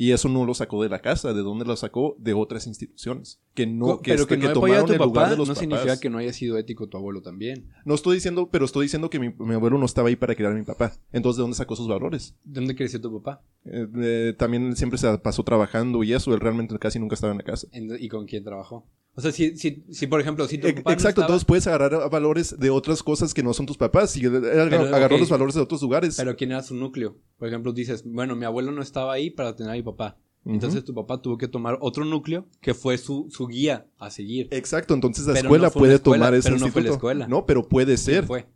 S1: Y eso no lo sacó de la casa, ¿de dónde lo sacó? De otras instituciones. Que no, que,
S3: pero que
S1: que
S3: no a
S1: tomaron
S3: tu
S1: el lugar
S3: papá
S1: de los
S3: no
S1: papás.
S3: significa que no haya sido ético tu abuelo también.
S1: No estoy diciendo, pero estoy diciendo que mi, mi abuelo no estaba ahí para criar a mi papá. Entonces, ¿de dónde sacó sus valores?
S3: ¿Dónde creció tu papá?
S1: Eh, eh, también siempre se pasó trabajando y eso, él realmente casi nunca estaba en la casa.
S3: ¿En- ¿Y con quién trabajó? O sea, si, si, si por ejemplo, si tu
S1: E-
S3: papá no
S1: Exacto,
S3: estaba-
S1: entonces puedes agarrar valores de otras cosas que no son tus papás. Y agarró los valores de otros lugares.
S3: Pero ¿quién era su núcleo? Por ejemplo, dices, bueno, mi abuelo no estaba ahí para tener a mi papá. Entonces tu papá tuvo que tomar otro núcleo que fue su, su guía a seguir.
S1: Exacto, entonces la
S3: Pero
S1: escuela
S3: no
S1: puede
S3: escuela,
S1: tomar ese
S3: pero no fue la
S1: instituto.
S3: escuela.
S1: No, pero puede
S3: ¿Quién
S1: ser.
S3: fue?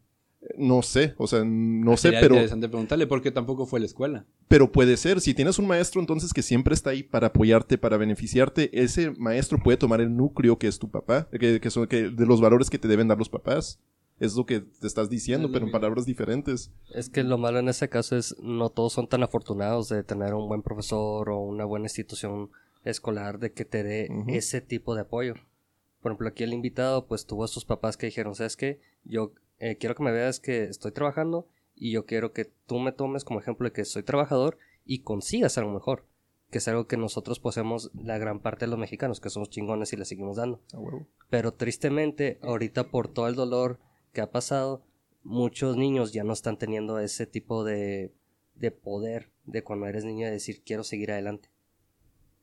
S1: No sé, o sea, no sé,
S3: Sería
S1: pero,
S3: interesante preguntarle porque tampoco fue la escuela.
S1: pero puede ser. Si tienes un maestro entonces que siempre está ahí para apoyarte, para beneficiarte, ese maestro puede tomar el núcleo que es tu papá, que, que son que, de los valores que te deben dar los papás. es lo que te estás diciendo,
S3: Es
S1: pero en palabras diferentes.
S4: Es que lo malo en ese caso es no todos son tan afortunados de tener un buen profesor o una buena institución escolar de que te dé ese tipo de apoyo. Por ejemplo, aquí el invitado pues tuvo a sus papás que dijeron, ¿sabes qué? Yo eh, quiero que me veas que estoy trabajando y yo quiero que tú me tomes como ejemplo de que soy trabajador y consigas algo mejor. Que es algo que nosotros poseemos la gran parte de los mexicanos, que somos chingones y le seguimos dando. Pero tristemente, ahorita por todo el dolor que ha pasado, muchos niños ya no están teniendo ese tipo de, de poder de cuando eres niño de decir quiero seguir adelante.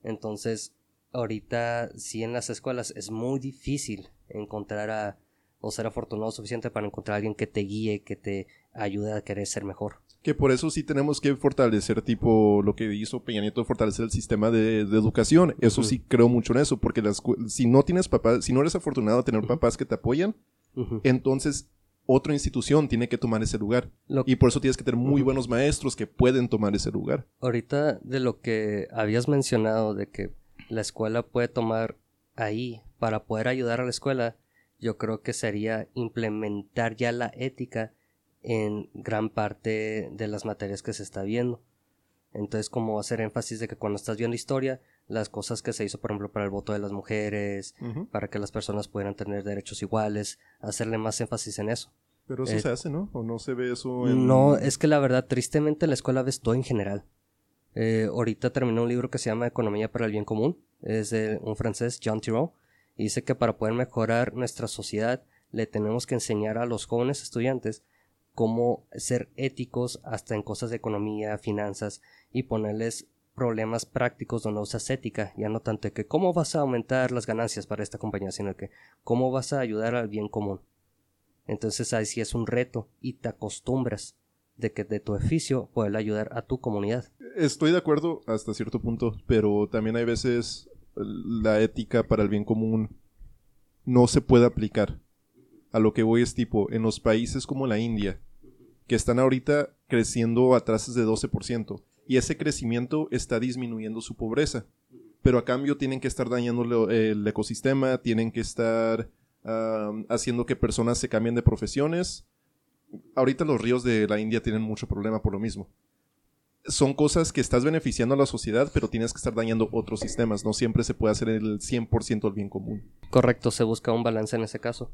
S4: Entonces, ahorita sí en las escuelas es muy difícil encontrar a o ser afortunado suficiente para encontrar a alguien que te guíe, que te ayude a querer ser mejor.
S1: Que por eso sí tenemos que fortalecer, tipo lo que hizo Peña Nieto, fortalecer el sistema de, de educación. Eso sí creo mucho en eso, porque las si no tienes papás, si no eres afortunado de tener papás que te apoyan, entonces otra institución tiene que tomar ese lugar.
S4: Lo-
S1: Y por eso tienes que tener muy buenos maestros que pueden tomar ese lugar.
S4: Ahorita de lo que habías mencionado de que la escuela puede tomar ahí para poder ayudar a la escuela, yo creo que sería implementar ya la ética en gran parte de las materias que se está viendo. Entonces, como hacer énfasis de que cuando estás viendo historia, las cosas que se hizo, por ejemplo, para el voto de las mujeres, para que las personas pudieran tener derechos iguales, hacerle más énfasis en eso.
S1: Pero eso
S4: Eh,
S1: se hace, ¿no? ¿O no se ve eso en...
S4: No, es que la verdad, tristemente, la escuela ves todo en general. Eh, ahorita terminó un libro que se llama Economía para el Bien Común. Es de un francés, Jean Tirole. Dice que para poder mejorar nuestra sociedad, le tenemos que enseñar a los jóvenes estudiantes cómo ser éticos hasta en cosas de economía, finanzas, y ponerles problemas prácticos donde usas ética, ya no tanto de que cómo vas a aumentar las ganancias para esta compañía, sino que cómo vas a ayudar al bien común. Entonces ahí sí es un reto y te acostumbras de que de tu oficio poder ayudar a tu comunidad.
S1: Estoy de acuerdo hasta cierto punto, pero también hay veces la ética para el bien común no se puede aplicar. A lo que voy es tipo, en los países como la India, que están ahorita creciendo a tasas de 12%, y ese crecimiento está disminuyendo su pobreza. Pero a cambio tienen que estar dañando el ecosistema, tienen que estar haciendo que personas se cambien de profesiones. Ahorita los ríos de la India tienen mucho problema por lo mismo son cosas que estás beneficiando a la sociedad, pero tienes que estar dañando otros sistemas. No siempre se puede hacer el 100% el bien común.
S4: Correcto, se busca un balance en ese caso.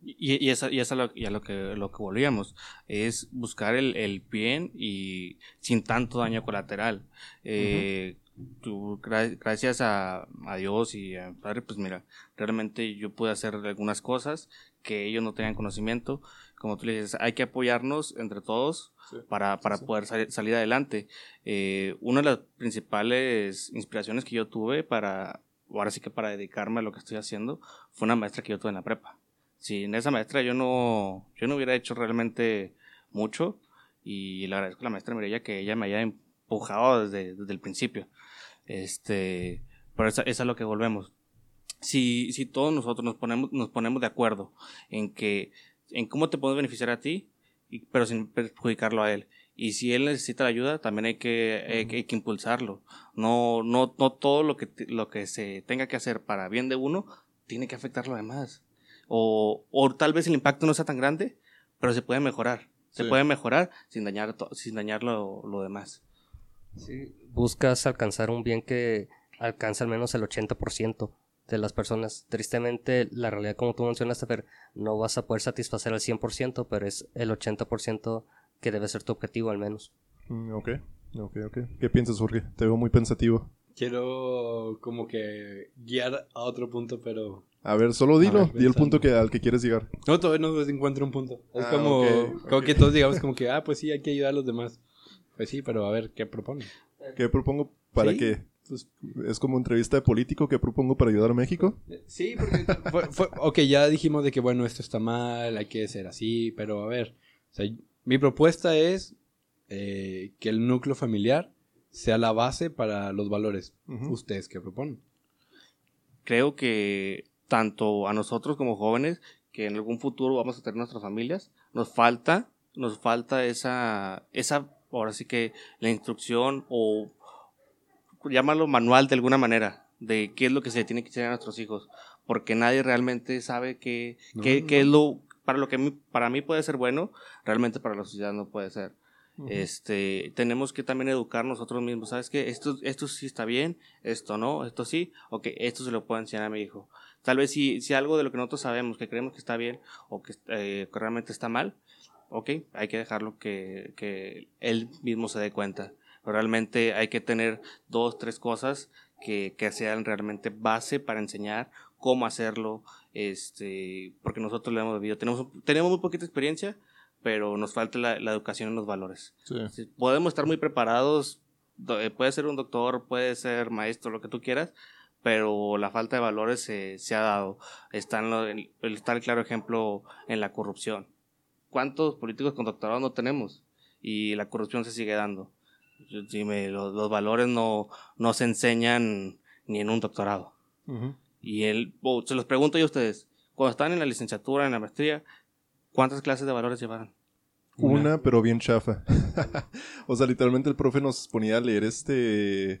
S2: Y, y esa, y esa lo, y a lo que, lo que volvíamos, es buscar el, el bien y sin tanto daño colateral. Eh, tú, gra- gracias a, a Dios y a Padre, pues mira, realmente yo pude hacer algunas cosas que ellos no tenían conocimiento. Como tú le dices, hay que apoyarnos entre todos
S1: Sí.
S2: para, para
S1: Sí,
S2: poder sali- salir adelante. Eh, una de las principales inspiraciones que yo tuve para, ahora sí que para dedicarme a lo que estoy haciendo, fue una maestra que yo tuve en la prepa. Sin esa maestra yo no, yo no hubiera hecho realmente mucho y le agradezco a la maestra Mireya que ella me haya empujado desde, desde el principio. Este, pero eso es a lo que volvemos. Si, si todos nosotros nos ponemos, nos ponemos de acuerdo en que, en cómo te podemos beneficiar a ti, y- pero sin perjudicarlo a él. Y si él necesita la ayuda, también hay que, hay que, hay que impulsarlo. No, no, no todo lo que, lo que se tenga que hacer para bien de uno tiene que afectar a lo demás. O, o tal vez el impacto no sea tan grande, pero se puede mejorar. Se
S1: Sí.
S2: puede mejorar sin dañar, sin dañar lo, lo demás.
S4: Buscas alcanzar un bien que alcance al menos el 80% de las personas. Tristemente, la realidad, como tú mencionaste, Fer, no vas a poder satisfacer al 100%, pero es el 80% que debe ser tu objetivo al menos.
S1: Mm, ok, ok, ok. ¿Qué piensas, Jorge? Te veo muy pensativo.
S3: Quiero como que guiar a otro punto, pero...
S1: A ver, solo dilo.
S3: ver,
S1: Di el punto que, al que quieres llegar.
S3: No, todavía no encuentro un punto. Es
S1: Ah,
S3: como, que todos digamos como que, ah, pues sí, hay que ayudar a los demás. Pues sí, pero a ver, ¿qué propone?
S1: ¿Qué propongo para
S3: ¿Sí?
S1: qué? Pues, es como entrevista de político que propongo para ayudar a México.
S3: Sí, porque fue, fue- ok, ya dijimos de que bueno, esto está mal, hay que ser así, pero a ver, o sea, mi propuesta es eh, que el núcleo familiar sea la base para los valores. ¿Ustedes qué proponen?
S2: creo que tanto a nosotros como jóvenes que en algún futuro vamos a tener nuestras familias nos falta nos falta esa esa ahora sí que la instrucción o llámalo manual de alguna manera de qué es lo que se tiene que enseñar a nuestros hijos porque nadie realmente sabe qué,
S3: No,
S2: qué,
S3: no,
S2: qué es lo para lo que para mí puede ser bueno, realmente para la sociedad no puede ser. Este, tenemos que también educar nosotros mismos, ¿sabes qué? Esto, esto sí está bien, esto no, esto sí, ok, esto se lo puedo enseñar a mi hijo. Tal vez si, si algo de lo que nosotros sabemos, que creemos que está bien o que, eh, realmente está mal, ok, hay que dejarlo que, que él mismo se dé cuenta. Realmente hay que tener dos, tres cosas que, que sean realmente base para enseñar cómo hacerlo, este, porque nosotros le hemos vivido. Tenemos, tenemos muy poquita experiencia, pero nos falta la, educación en los valores. Podemos estar muy preparados, eh, puede ser un doctor, puede ser maestro, lo que tú quieras, pero la falta de valores se, se ha dado. Está, en está el claro ejemplo en la corrupción. ¿Cuántos políticos con doctorado no tenemos? Y la corrupción se sigue dando. Dime, los, los valores no, no se enseñan ni en un doctorado. Y él, se los pregunto yo a ustedes, cuando están en la licenciatura, en la maestría, ¿Cuántas clases de valores llevaron?
S1: Una, pero bien chafa. [laughs] o sea, literalmente el profe nos ponía a leer este.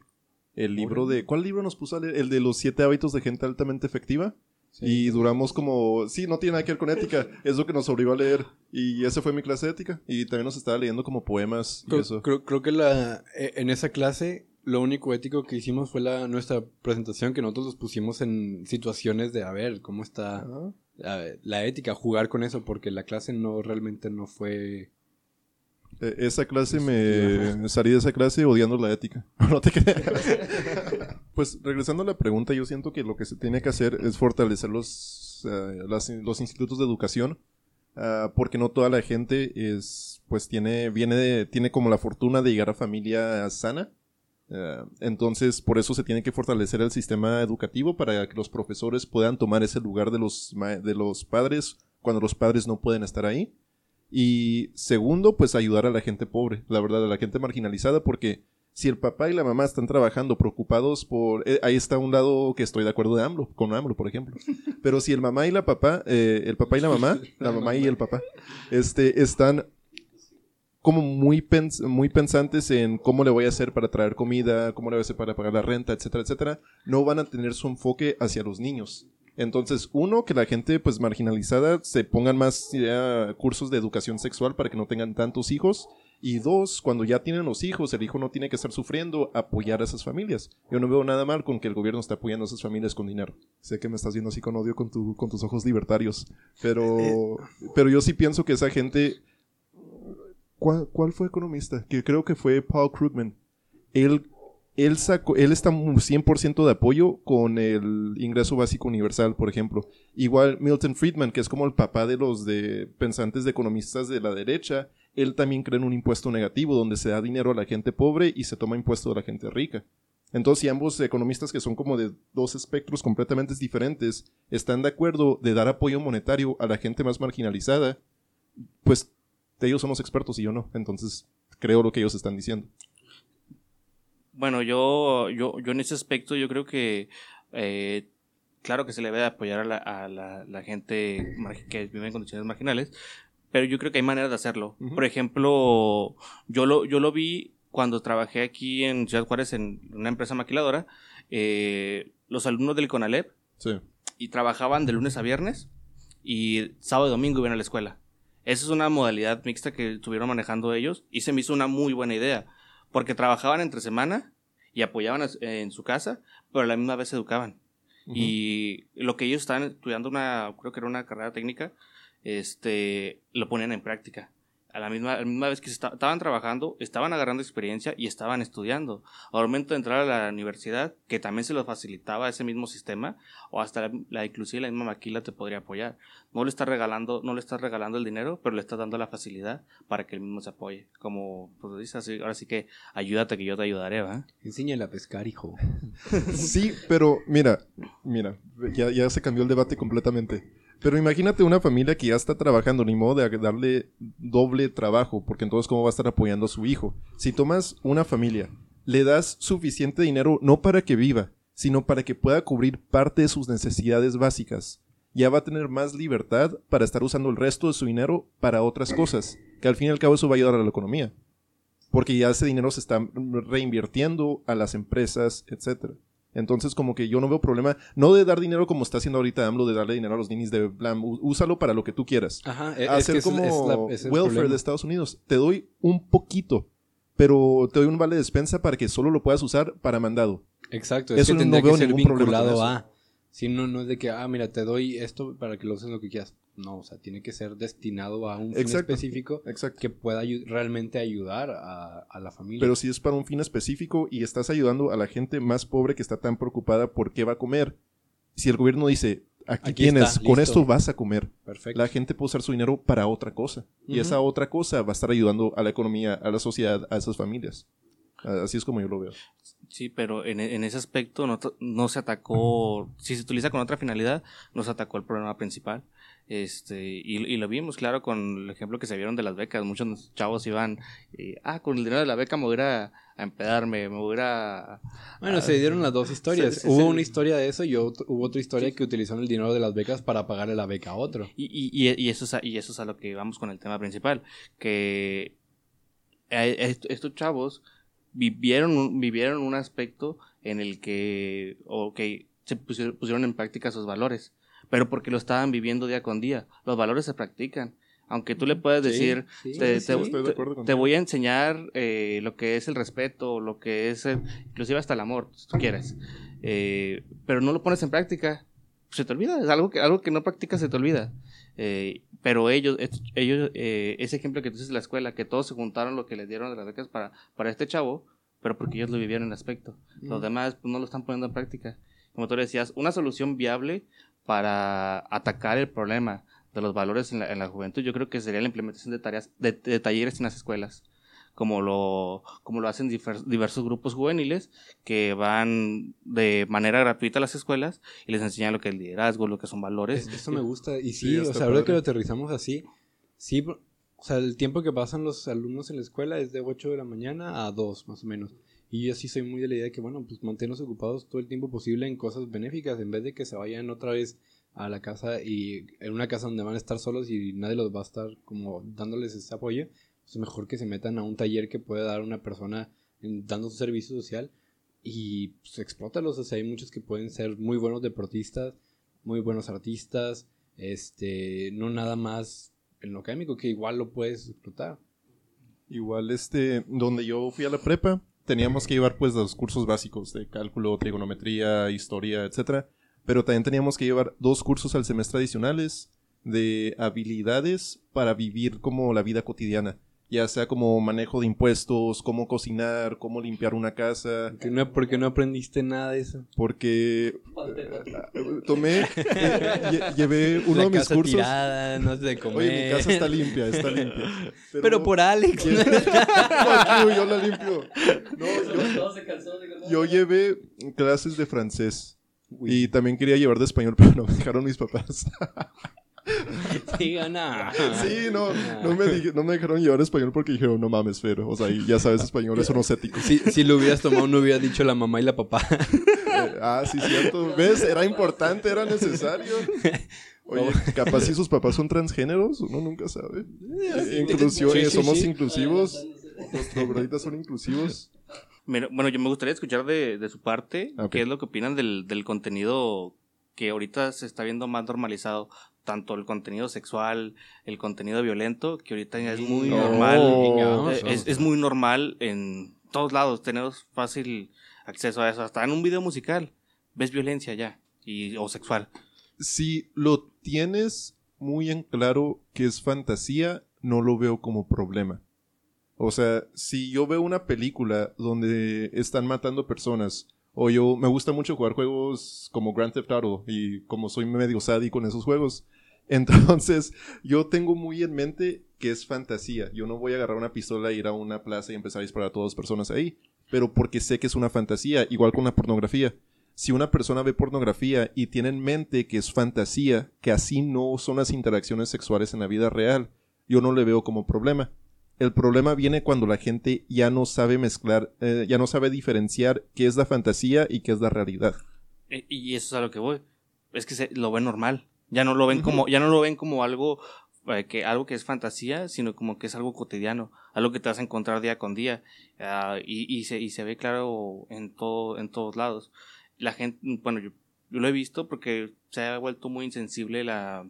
S1: El libro de. ¿Cuál libro nos puso a leer? El de los siete hábitos de gente altamente efectiva. Y duramos como. Sí, no tiene nada que ver con ética. [laughs] Es lo que nos obligó a leer. Y esa fue mi clase de ética. Y también nos estaba leyendo como poemas y
S3: creo,
S1: eso.
S3: Creo, que la, e, en esa clase lo único ético que hicimos fue la, nuestra presentación, que nosotros los pusimos en situaciones de a ver cómo está la, ética, jugar con eso, porque la clase no realmente no fue...
S1: E, esa clase me... salí de esa clase odiando la ética. [laughs] no te pues regresando a la pregunta, yo siento que lo que se tiene que hacer es fortalecer los, los institutos de educación. Ah, porque no toda la gente es, pues tiene, viene de, tiene como la fortuna de llegar a familia sana eh, entonces, por eso se tiene que fortalecer el sistema educativo para que los profesores puedan tomar ese lugar de los, de los padres cuando los padres no pueden estar ahí. Y segundo, pues ayudar a la gente pobre, la verdad, a la gente marginalizada, porque si el papá y la mamá están trabajando preocupados por... Eh, ahí está un lado que estoy de acuerdo de AMLO, con AMLO, por ejemplo. [laughs] Pero si el mamá y la papá, eh, el papá y la mamá, la mamá y el papá, este, están como muy, muy pensantes en cómo le voy a hacer para traer comida, cómo le voy a hacer para pagar la renta, etcétera, etcétera, no van a tener su enfoque hacia los niños. Entonces, uno, que la gente pues marginalizada se pongan más cursos de educación sexual para que no tengan tantos hijos. Y dos, cuando ya tienen los hijos, el hijo no tiene que estar sufriendo, apoyar a esas familias. Yo no veo nada mal con que el gobierno esté apoyando a esas familias con dinero. Sé que me estás viendo así con odio con, tu, con tus ojos libertarios, pero, [laughs] eh, pero yo sí pienso que esa gente ¿Cuál, fue economista? Que creo que fue Paul Krugman. Él, él, sacó, él está 100% de apoyo con el ingreso básico universal, por ejemplo. Igual Milton Friedman, que es como el papá de los de pensantes de economistas de la derecha, él también cree en un impuesto negativo donde se da dinero a la gente pobre y se toma impuesto a la gente rica. Entonces, si ambos economistas que son como de dos espectros completamente diferentes están de acuerdo de dar apoyo monetario a la gente más marginalizada, pues ellos son los expertos y yo no. Entonces, creo lo que ellos están diciendo.
S2: Bueno, yo, yo, yo en ese aspecto, yo creo que, eh, claro que se le debe apoyar a la, gente que vive en condiciones marginales, pero yo creo que hay maneras de hacerlo. Por ejemplo, yo lo, yo lo vi cuando trabajé aquí en Ciudad Juárez en una empresa maquiladora, eh, los alumnos del CONALEP, y trabajaban de lunes a viernes, y sábado y domingo iban a la escuela. Esa es una modalidad mixta que estuvieron manejando ellos y se me hizo una muy buena idea, porque trabajaban entre semana y apoyaban en su casa, pero a la misma vez educaban. Y lo que ellos estaban estudiando, una, creo que era una carrera técnica, este, lo ponían en práctica a la misma, misma vez que estaban trabajando, estaban agarrando experiencia y estaban estudiando. Al momento de entrar a la universidad, que también se lo facilitaba ese mismo sistema, o hasta la, inclusive la misma maquila te podría apoyar. No le estás regalando, no le estás regalando el dinero, pero le estás dando la facilidad para que él mismo se apoye. Como pues dices, así, ahora sí que ayúdate que yo te ayudaré, ¿va?
S3: Enséñale a pescar, hijo. [laughs]
S1: sí, pero mira, mira, ya, ya se cambió el debate completamente. Pero imagínate una familia que ya está trabajando, ni modo de darle doble trabajo, porque entonces cómo va a estar apoyando a su hijo. Si tomas una familia, le das suficiente dinero no para que viva, sino para que pueda cubrir parte de sus necesidades básicas. Ya va a tener más libertad para estar usando el resto de su dinero para otras cosas, que al fin y al cabo eso va a ayudar a la economía. Porque ya ese dinero se está reinvirtiendo a las empresas, etc. Entonces, como que yo no veo problema, no de dar dinero como está haciendo ahorita AMLO, de darle dinero a los ninis de plan, úsalo para lo que tú quieras.
S3: Ajá, e- es
S1: Hacer
S3: que ese
S1: como
S3: es la- es
S1: welfare
S3: problema.
S1: de Estados Unidos. Te doy un poquito, pero te doy un vale de despensa para que solo lo puedas usar para mandado.
S3: Exacto, es
S1: Eso
S3: que
S1: no
S3: tendría
S1: veo
S3: que ser
S1: ningún problema
S3: vinculado a. Si no, no es de que, ah, mira, te doy esto para que lo uses lo que quieras. No, o sea, tiene que ser destinado a un fin
S1: Exacto.
S3: específico
S1: Exacto.
S3: que pueda ayu- realmente ayudar a, a la familia.
S1: Pero si es para un fin específico y estás ayudando a la gente más pobre que está tan preocupada por qué va a comer, si el gobierno dice, aquí,
S3: Aquí
S1: tienes,
S3: está,
S1: con esto vas a comer,
S3: Perfecto.
S1: la gente puede usar su dinero para otra cosa. Y esa otra cosa va a estar ayudando a la economía, a la sociedad, a esas familias. Así es como yo lo veo.
S2: Sí, pero en, en ese aspecto no, no se atacó, si se utiliza con otra finalidad, no se atacó el problema principal. Este, y, y lo vimos, claro, con el ejemplo que se vieron de las becas. Muchos chavos iban, eh, ah, con el dinero de la beca me voy a a, empedarme, me voy a.
S3: Bueno,
S2: a-
S3: se dieron las dos historias.
S2: Se- se-
S3: hubo
S2: se-
S3: una historia de eso y hubo otra historia que utilizaron el dinero de las becas para pagarle la beca a otro.
S2: Y, y, y, eso es a, y eso es a lo que vamos con el tema principal, que est- estos chavos vivieron un, vivieron un aspecto en el que, ok, se pusieron, pusieron en práctica sus valores, pero porque lo estaban viviendo día con día. Los valores se practican. Aunque tú le puedes
S3: Sí,
S2: decir,
S3: sí,
S2: te,
S3: sí,
S2: te-
S3: sí.
S2: te- te
S1: contigo.
S2: voy a enseñar eh, lo que es el respeto, lo que es, el- inclusive hasta el amor, si tú quieres. Eh, pero no lo pones en práctica, se te olvida. Es algo que, algo que no practicas, se te olvida. Eh, pero ellos, ellos eh, ese ejemplo que tú dices de la escuela, que todos se juntaron lo que les dieron de las becas para, para este chavo, pero porque ellos lo vivieron en aspecto. Los demás pues, no lo están poniendo en práctica. Como tú decías, una solución viable para atacar el problema de los valores en la, en la juventud, yo creo que sería la implementación de tareas, de, de talleres en las escuelas, como lo, como lo hacen difer- diversos grupos juveniles que van de manera gratuita a las escuelas y les enseñan lo que es liderazgo, lo que son valores.
S3: Es- eso me gusta. Y
S1: Sí,
S3: sí, o sea, ahora que lo aterrizamos así, sí, o sea, el tiempo que pasan los alumnos en la escuela es de 8 de la mañana a 2, más o menos. Y yo sí soy muy de la idea de que, bueno, pues mantenernos ocupados todo el tiempo posible en cosas benéficas, en vez de que se vayan otra vez a la casa y en una casa donde van a estar solos y nadie los va a estar como dándoles ese apoyo, pues mejor que se metan a un taller que pueda dar una persona dando su servicio social y pues explótalos, o sea, hay muchos que pueden ser muy buenos deportistas, muy buenos artistas, este, no nada más en lo académico, que igual lo puedes explotar.
S1: Igual, este, donde yo fui a la prepa, teníamos que llevar pues los cursos básicos de cálculo, trigonometría, historia, etcétera. Pero también teníamos que llevar dos cursos al semestre adicionales de habilidades para vivir como la vida cotidiana. Ya sea como manejo de impuestos, cómo cocinar, cómo limpiar una casa.
S3: ¿Por qué no, por qué no aprendiste nada de eso?
S1: Porque eh, tomé, lle- lle- llevé uno
S3: La
S1: de mis
S3: casa
S1: cursos.
S3: tirada, no de comer.
S1: Oye, mi casa está limpia, está limpia. [laughs]
S3: Pero, por Alex. [laughs]
S1: Fuck you, yo la limpio. No, yo, yo llevé clases de francés. Y también quería llevar de español, [laughs] pero no me dejaron mis papás. [laughs]
S3: Diga nada.
S1: sí, no, no me, dije- no me dejaron llevar español porque dijeron, no mames, pero, o sea, ya sabes, español, eso no es ético.
S3: Si, si lo hubieras tomado, no hubieras dicho la mamá y la papá.
S1: Eh, ah, sí, cierto. ¿Ves? Era importante, era necesario. Oye, capaz si sus papás son transgéneros, uno nunca sabe. Eh, Inclusión,
S3: Sí, sí,
S1: somos
S3: sí.
S1: inclusivos. Nuestros broditas son inclusivos.
S2: Mira, bueno, yo me gustaría escuchar de, de su parte
S1: Ok.
S2: qué es lo que opinan del, del contenido que ahorita se está viendo más normalizado, tanto el contenido sexual, el contenido violento, que ahorita ya es muy
S1: No.
S2: normal.
S3: Vamos,
S2: Eh, es, es muy normal en todos lados, tenemos fácil acceso a eso, hasta en un video musical ves violencia ya, y, o sexual.
S1: Si lo tienes muy en claro que es fantasía, no lo veo como problema. O sea, si yo veo una película donde están matando personas, o yo me gusta mucho jugar juegos como Grand Theft Auto, y como soy medio sádico en esos juegos, entonces [laughs] yo tengo muy en mente que es fantasía. Yo no voy a agarrar una pistola, ir a una plaza y empezar a disparar a todas las personas ahí, pero porque sé que es una fantasía, igual con la pornografía si una persona ve pornografía y tiene en mente que es fantasía, que así no son las interacciones sexuales en la vida real, yo no le veo como problema. El problema viene cuando la gente ya no sabe mezclar, eh, ya no sabe diferenciar qué es la fantasía y qué es la realidad.
S2: Eh, Y eso es a lo que voy. Es que se, lo ven normal. Ya no lo ven como, ya no lo ven como algo eh, que algo que es fantasía, sino como que es algo cotidiano, algo que te vas a encontrar día con día. Ah, y, y se, y se ve claro en todo, en todos lados. la gente, bueno, yo, yo lo he visto porque se ha vuelto muy insensible la,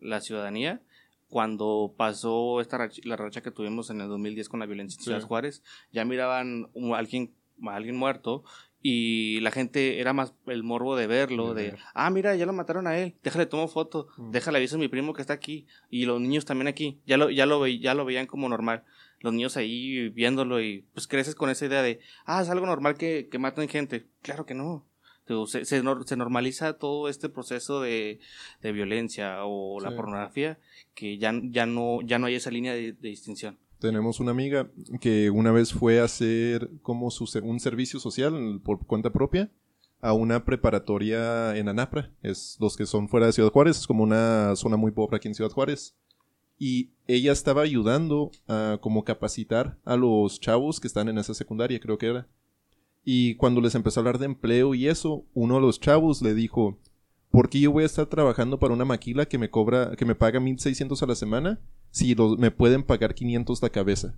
S2: la ciudadanía cuando pasó esta racha- la racha que tuvimos en el 2010 con la violencia en Ciudad
S1: Sí.
S2: Juárez, ya miraban a alguien, a alguien muerto y la gente era más el morbo de verlo,
S3: De
S2: ah, mira, ya lo mataron a él, déjale tomo foto,
S1: Mm.
S2: déjale aviso a mi primo que está aquí y los niños también aquí, ya lo, ya lo, ve- ya lo veían como normal. Los niños ahí viéndolo y pues creces con esa idea de, ah, es algo normal que, que maten gente. Claro que no. Se, se, se normaliza todo este proceso de, de violencia o la
S1: Sí.
S2: pornografía que ya, ya, no, ya no hay esa línea de, de distinción.
S1: Tenemos una amiga que una vez fue a hacer como un servicio social por cuenta propia a una preparatoria en Anapra. Es los que son fuera de Ciudad Juárez, es como una zona muy pobre aquí en Ciudad Juárez. Y ella estaba ayudando a como capacitar a los chavos que están en esa secundaria, creo que era. Y cuando les empezó a hablar de empleo y eso, uno de los chavos le dijo, ¿por qué yo voy a estar trabajando para una maquila que me cobra, que me paga 1600 a la semana si me pueden pagar 500 la cabeza?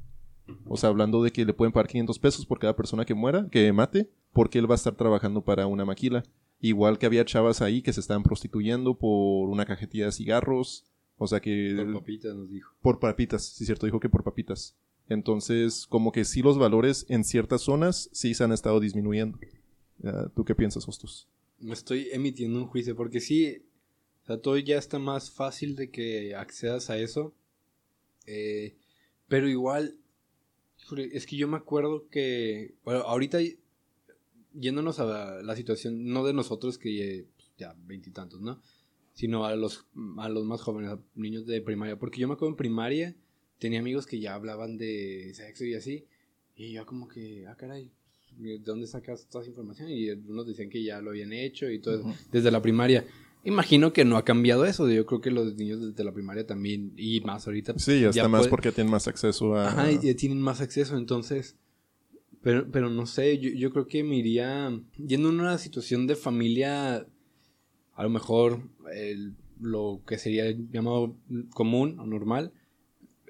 S1: O sea, hablando de que le pueden pagar 500 pesos por cada persona que muera, que mate, porque él va a estar trabajando para una maquila. Igual que había chavas ahí que se estaban prostituyendo por una cajetilla de cigarros. O sea que...
S3: Por papitas nos dijo.
S1: Por papitas, sí es cierto, dijo que por papitas. Entonces, como que sí los valores en ciertas zonas sí se han estado disminuyendo. ¿Tú qué piensas, Hostos?
S3: Me estoy emitiendo un juicio porque sí, o sea, todo ya está más fácil de que accedas a eso. Eh, pero igual, es que yo me acuerdo que, bueno, ahorita yéndonos a la situación, no de nosotros que pues, ya veintitantos, ¿no? Sino a los, a los más jóvenes, a niños de primaria. Porque yo me acuerdo en primaria, tenía amigos que ya hablaban de sexo y así. Y yo como que, ah, caray, ¿de dónde sacas toda esa información? Y unos decían que ya lo habían hecho y todo eso, desde la primaria. Imagino que no ha cambiado eso. Yo creo que los niños desde la primaria también, y más ahorita.
S1: Sí, ya está más
S3: puede-
S1: porque tienen más acceso a...
S3: Ajá, y ya tienen más acceso, entonces. Pero, pero no sé, yo, yo creo que me iría yendo en una situación de familia, a lo mejor el- lo que sería llamado común o normal,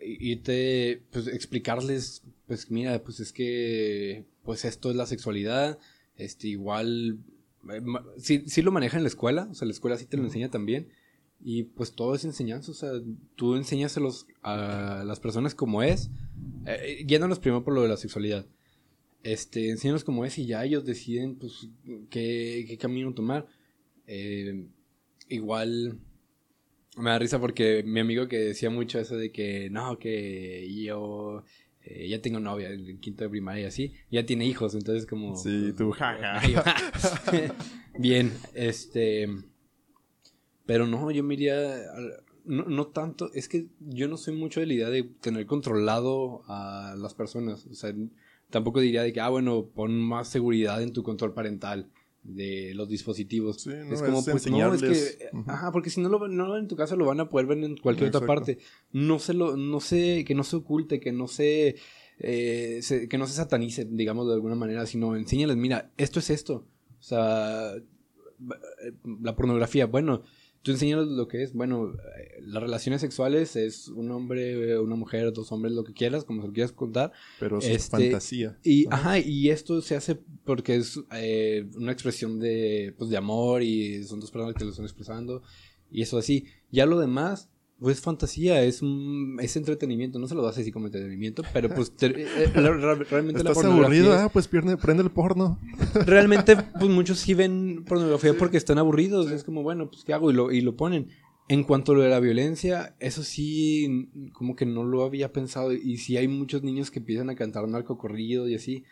S3: y irte, pues explicarles, pues mira, pues es que, pues esto es la sexualidad, este, igual, eh, sí, sí lo maneja en la escuela, o sea, la escuela sí te lo enseña también, y pues todo es enseñanza, o sea, tú enséñaselos a las personas como es, eh, yéndonos primero por lo de la sexualidad. Este, enséñanos como es y ya ellos deciden, pues, qué, qué camino tomar. Eh, igual, me da risa porque mi amigo que decía mucho eso de que, no, que yo eh, ya tengo novia en el quinto de primaria y así, ya tiene hijos, entonces como...
S1: Sí, tú, jaja. [laughs] [laughs]
S3: Bien, este... Pero no, yo me iría... No, no tanto, es que yo no soy mucho de la idea de tener controlado a las personas. O sea, tampoco diría de que, ah, bueno, pon más seguridad en tu control parental de los dispositivos.
S1: Sí, no,
S3: es como,
S1: es
S3: pues no, es que,
S1: enseñarles.
S3: eh,
S1: Ujú.
S3: ajá, porque si no lo no en tu casa lo van a poder ver en cualquier otra
S1: Exacto.
S3: parte. No se lo, no se, que no se oculte, que no se, eh, se- que no se satanice, digamos de alguna manera, sino enséñales, mira, esto es esto. O sea, eh, la pornografía, bueno, tú enséñales lo que es, bueno, eh, las relaciones sexuales es un hombre, eh, una mujer, dos hombres, lo que quieras, como se lo quieras contar.
S1: Pero es
S3: Este,
S1: fantasía.
S3: Y, ajá, y esto se hace porque es eh, una expresión de, pues, de amor y son dos personas que lo están expresando y eso así. Ya lo demás, pues es fantasía, es un, es entretenimiento, no se lo vas a decir como entretenimiento, pero pues te- eh, eh, la- realmente la
S1: ¿Estás
S3: pornografía
S1: aburrido?
S3: es-
S1: Ah, pues pierde- prende el porno. [laughs]
S3: realmente pues muchos sí ven pornografía porque están aburridos, es como, bueno, pues ¿qué hago? Y lo, y lo ponen. En cuanto a lo de la violencia, eso sí, como que no lo había pensado. Y sí hay muchos niños que empiezan a cantar narcocorrido y así.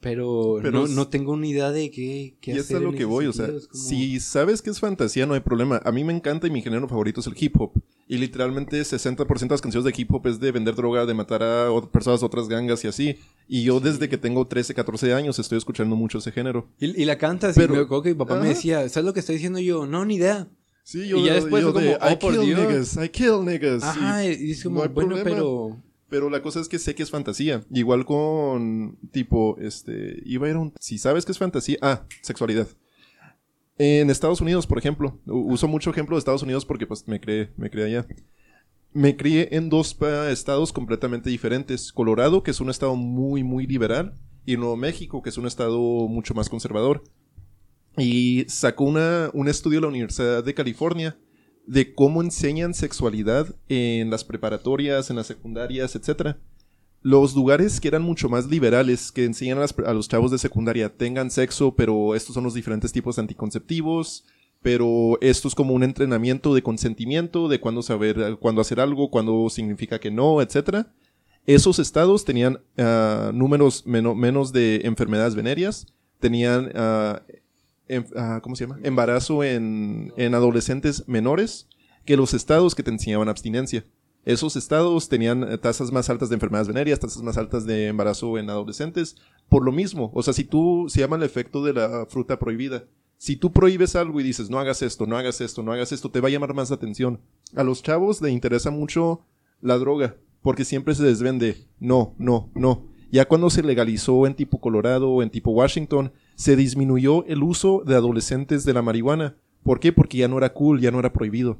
S3: Pero,
S1: Pero
S3: no,
S1: es-
S3: no tengo ni idea de qué, qué
S1: Y es
S3: hacer
S1: a lo que voy, o sea,
S3: sentido, es como-
S1: si sabes que es fantasía, no hay problema. A mí me encanta y mi género favorito es el hip hop. Y literalmente 60% de las canciones de hip hop es de vender droga, de matar a ot- personas de otras gangas y así. Y yo desde que tengo 13, 14 años estoy escuchando mucho ese género.
S3: Y, y la cantas y
S1: Pero-
S3: me acuerdo que mi papá me decía, ¿sabes lo que estoy diciendo yo? No, ni idea.
S1: Sí,
S3: Y ya después
S1: yo
S3: fue
S1: de,
S3: como,
S1: I
S3: oh, por
S1: kill
S3: Dios.
S1: niggas, I kill niggas.
S3: Ajá,
S1: y-
S3: y es como,
S1: no
S3: bueno,
S1: problema.
S3: pero...
S1: Pero la cosa es que sé que es fantasía. Igual con, tipo, este, iba a ir a un... Si sabes que es fantasía... Ah, sexualidad. En Estados Unidos, por ejemplo, u- uso mucho ejemplo de Estados Unidos porque pues me creé, me creé allá. Me crié en dos estados completamente diferentes. Colorado, que es un estado muy, muy liberal, y Nuevo México, que es un estado mucho más conservador. y sacó una, un estudio de la Universidad de California de cómo enseñan sexualidad en las preparatorias, en las secundarias, etc. Los lugares que eran mucho más liberales, que enseñan a, los chavos de secundaria, tengan sexo, pero estos son los diferentes tipos anticonceptivos, pero esto es como un entrenamiento de consentimiento, de cuándo saber, cuándo hacer algo, cuándo significa que no, etc. Esos estados tenían ah, números meno- menos de enfermedades venéreas, tenían ah, ¿cómo se llama? Embarazo en, en adolescentes menores que los estados que te enseñaban abstinencia. Esos estados tenían tasas más altas de enfermedades venéreas, tasas más altas de embarazo en adolescentes, por lo mismo. O sea, si tú, se llama el efecto de la fruta prohibida. Si tú prohíbes algo y dices, no hagas esto, no hagas esto, no hagas esto, te va a llamar más atención. A los chavos le interesa mucho la droga, porque siempre se les vende, no, no, no. Ya cuando se legalizó en tipo Colorado o en tipo Washington, se disminuyó el uso de adolescentes de la marihuana. ¿Por qué? Porque ya no era cool, ya no era prohibido.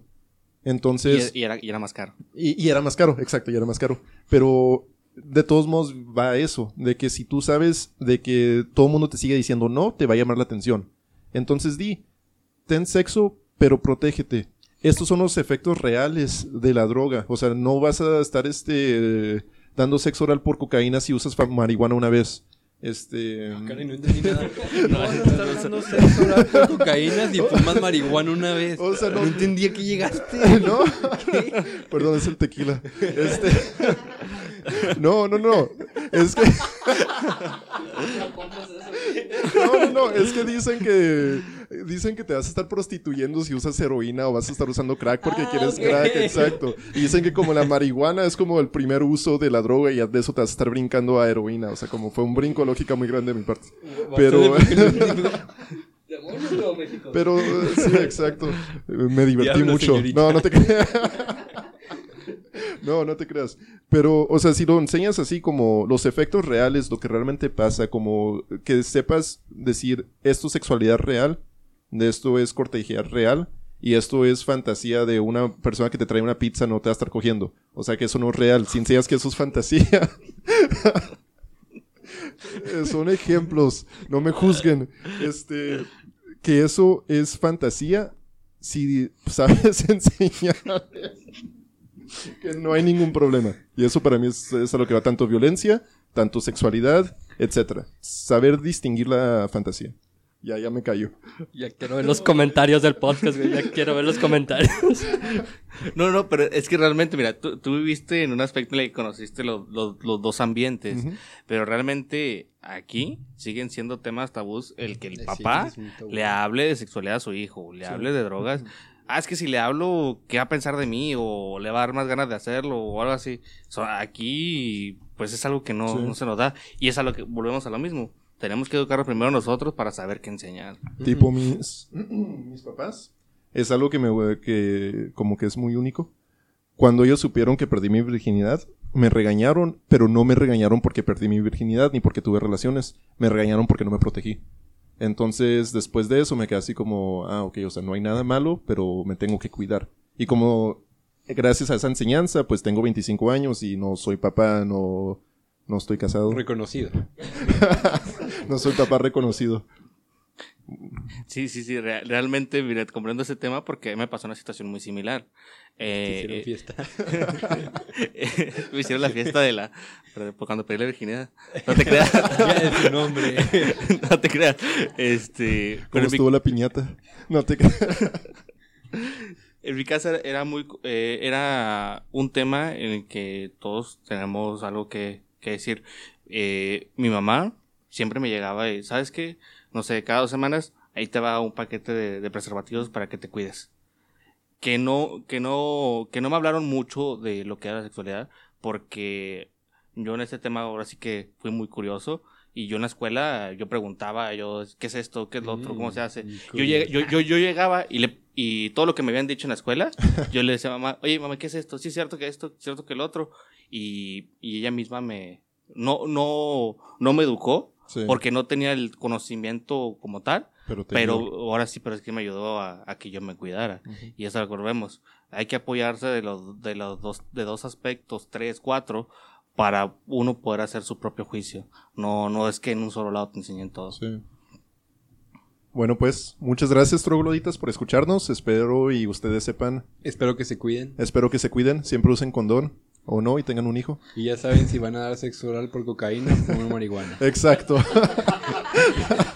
S1: Entonces...
S2: Y, y era, y era más caro.
S1: Y, y era más caro, exacto, y era más caro. Pero de todos modos va a eso, de que si tú sabes de que todo el mundo te sigue diciendo no, te va a llamar la atención. Entonces di, ten sexo, pero protégete. Estos son los efectos reales de la droga. O sea, no vas a estar este dando sexo oral por cocaína si usas marihuana una vez. Este.
S3: Caray, no entendí nada. [laughs] No a estar dando sexo oral con cocaína si fumas marihuana una vez.
S1: O sea, no-
S3: no entendí a qué llegaste. [laughs]
S1: ¿No? Perdón, es el tequila. Este. [laughs] No, no, no. Es que. No, no, no. Es que dicen que. Dicen que te vas a estar prostituyendo si usas heroína o vas a estar usando crack porque
S3: Ah,
S1: quieres crack, exacto. Y dicen que como la marihuana es como el primer uso de la droga y de eso te vas a estar brincando a heroína. O sea, como fue un brinco lógica muy grande de mi parte. Pero. [laughs] Pero, sí, exacto. Me divertí
S3: Diablo,
S1: mucho.
S3: señorita.
S1: No, no te creas. No, no te creas. Pero, o sea, si lo enseñas así como los efectos reales, lo que realmente pasa, como que sepas decir esto es sexualidad real, de esto es cortejía real, y esto es fantasía de una persona que te trae una pizza, no te va a estar cogiendo. O sea, que eso no es real. Si enseñas que eso es fantasía. [laughs] Son ejemplos, no me juzguen. Este, que eso es fantasía, si sabes [laughs] enseñar [laughs] que no hay ningún problema. Y eso para mí es, es a lo que va tanto violencia, tanto sexualidad, etcétera. Saber distinguir la fantasía. Ya, ya me cayó.
S4: Ya quiero ver los comentarios del podcast, güey. Ya quiero ver los comentarios. [laughs]
S2: No, no, pero es que realmente, mira, tú, tú viviste en un aspecto en el que conociste los, los, los dos ambientes, pero realmente aquí siguen siendo temas tabús el que el
S3: Sí,
S2: papá le hable de sexualidad a su hijo, le hable de drogas. Ah, es que si le hablo, ¿qué va a pensar de mí? O le va a dar más ganas de hacerlo o algo así. So, aquí, pues es algo que no,
S1: Sí.
S2: no se nos da. Y es a lo que volvemos a lo mismo. Tenemos que educarnos primero nosotros para saber qué enseñar.
S1: Tipo mis, [clears throat] mis papás. Es algo que me que como que es muy único. Cuando ellos supieron que perdí mi virginidad, me regañaron, pero no me regañaron porque perdí mi virginidad ni porque tuve relaciones. Me regañaron porque no me protegí. Entonces, después de eso me quedé así como, ah, ok, o sea, no hay nada malo, pero me tengo que cuidar. Y como gracias a esa enseñanza, pues tengo 25 años y no soy papá, no, no estoy casado.
S3: Reconocido. [laughs]
S1: No soy papá reconocido.
S2: Sí, sí, sí, rea- realmente mira, comprendo ese tema porque me pasó una situación muy similar. Eh,
S3: Hicieron
S2: eh,
S3: fiesta. [laughs]
S2: me hicieron la fiesta de la. pero Cuando perdí la virginidad. No te creas. [laughs]
S3: Ya es su nombre. [laughs]
S2: no te creas. Este.
S1: ¿Cómo
S2: pero en mi-
S1: estuvo la piñata? No te creas.
S2: En mi casa era muy, eh, era un tema en el que todos tenemos algo que, que decir. Eh, mi mamá siempre me llegaba y, ¿sabes qué? No sé, cada dos semanas ahí te va un paquete de, de preservativos para que te cuides. Que no, que no, que no me hablaron mucho de lo que era la sexualidad porque yo en este tema ahora sí que fui muy curioso y yo en la escuela yo preguntaba, yo, ¿qué es esto? ¿Qué es lo otro? ¿Cómo se hace? Yo, llegué- yo, yo, yo llegaba y, le, y todo lo que me habían dicho en la escuela, [laughs] yo le decía a mamá, oye, mamá, ¿qué es esto? Sí, es cierto que esto, es cierto que el otro. Y, y ella misma me, no, no, no me educó
S1: Sí,
S2: porque no tenía el conocimiento como tal,
S1: pero,
S2: ahora sí, pero es que me ayudó a, a que yo me cuidara.
S1: Ujú.
S2: Y eso es lo que vemos. Hay que apoyarse de los, de los dos, de dos aspectos, tres, cuatro, para uno poder hacer su propio juicio. No, no es que en un solo lado te enseñen todo.
S1: Sí. Bueno, pues muchas gracias, trogloditas, por escucharnos. Espero y ustedes sepan,
S3: Espero que se cuiden.
S1: espero que se cuiden, siempre usen condón o no y tengan un hijo.
S3: Y ya saben si van a dar sexo oral por cocaína o por marihuana. [laughs]
S1: Exacto. [laughs]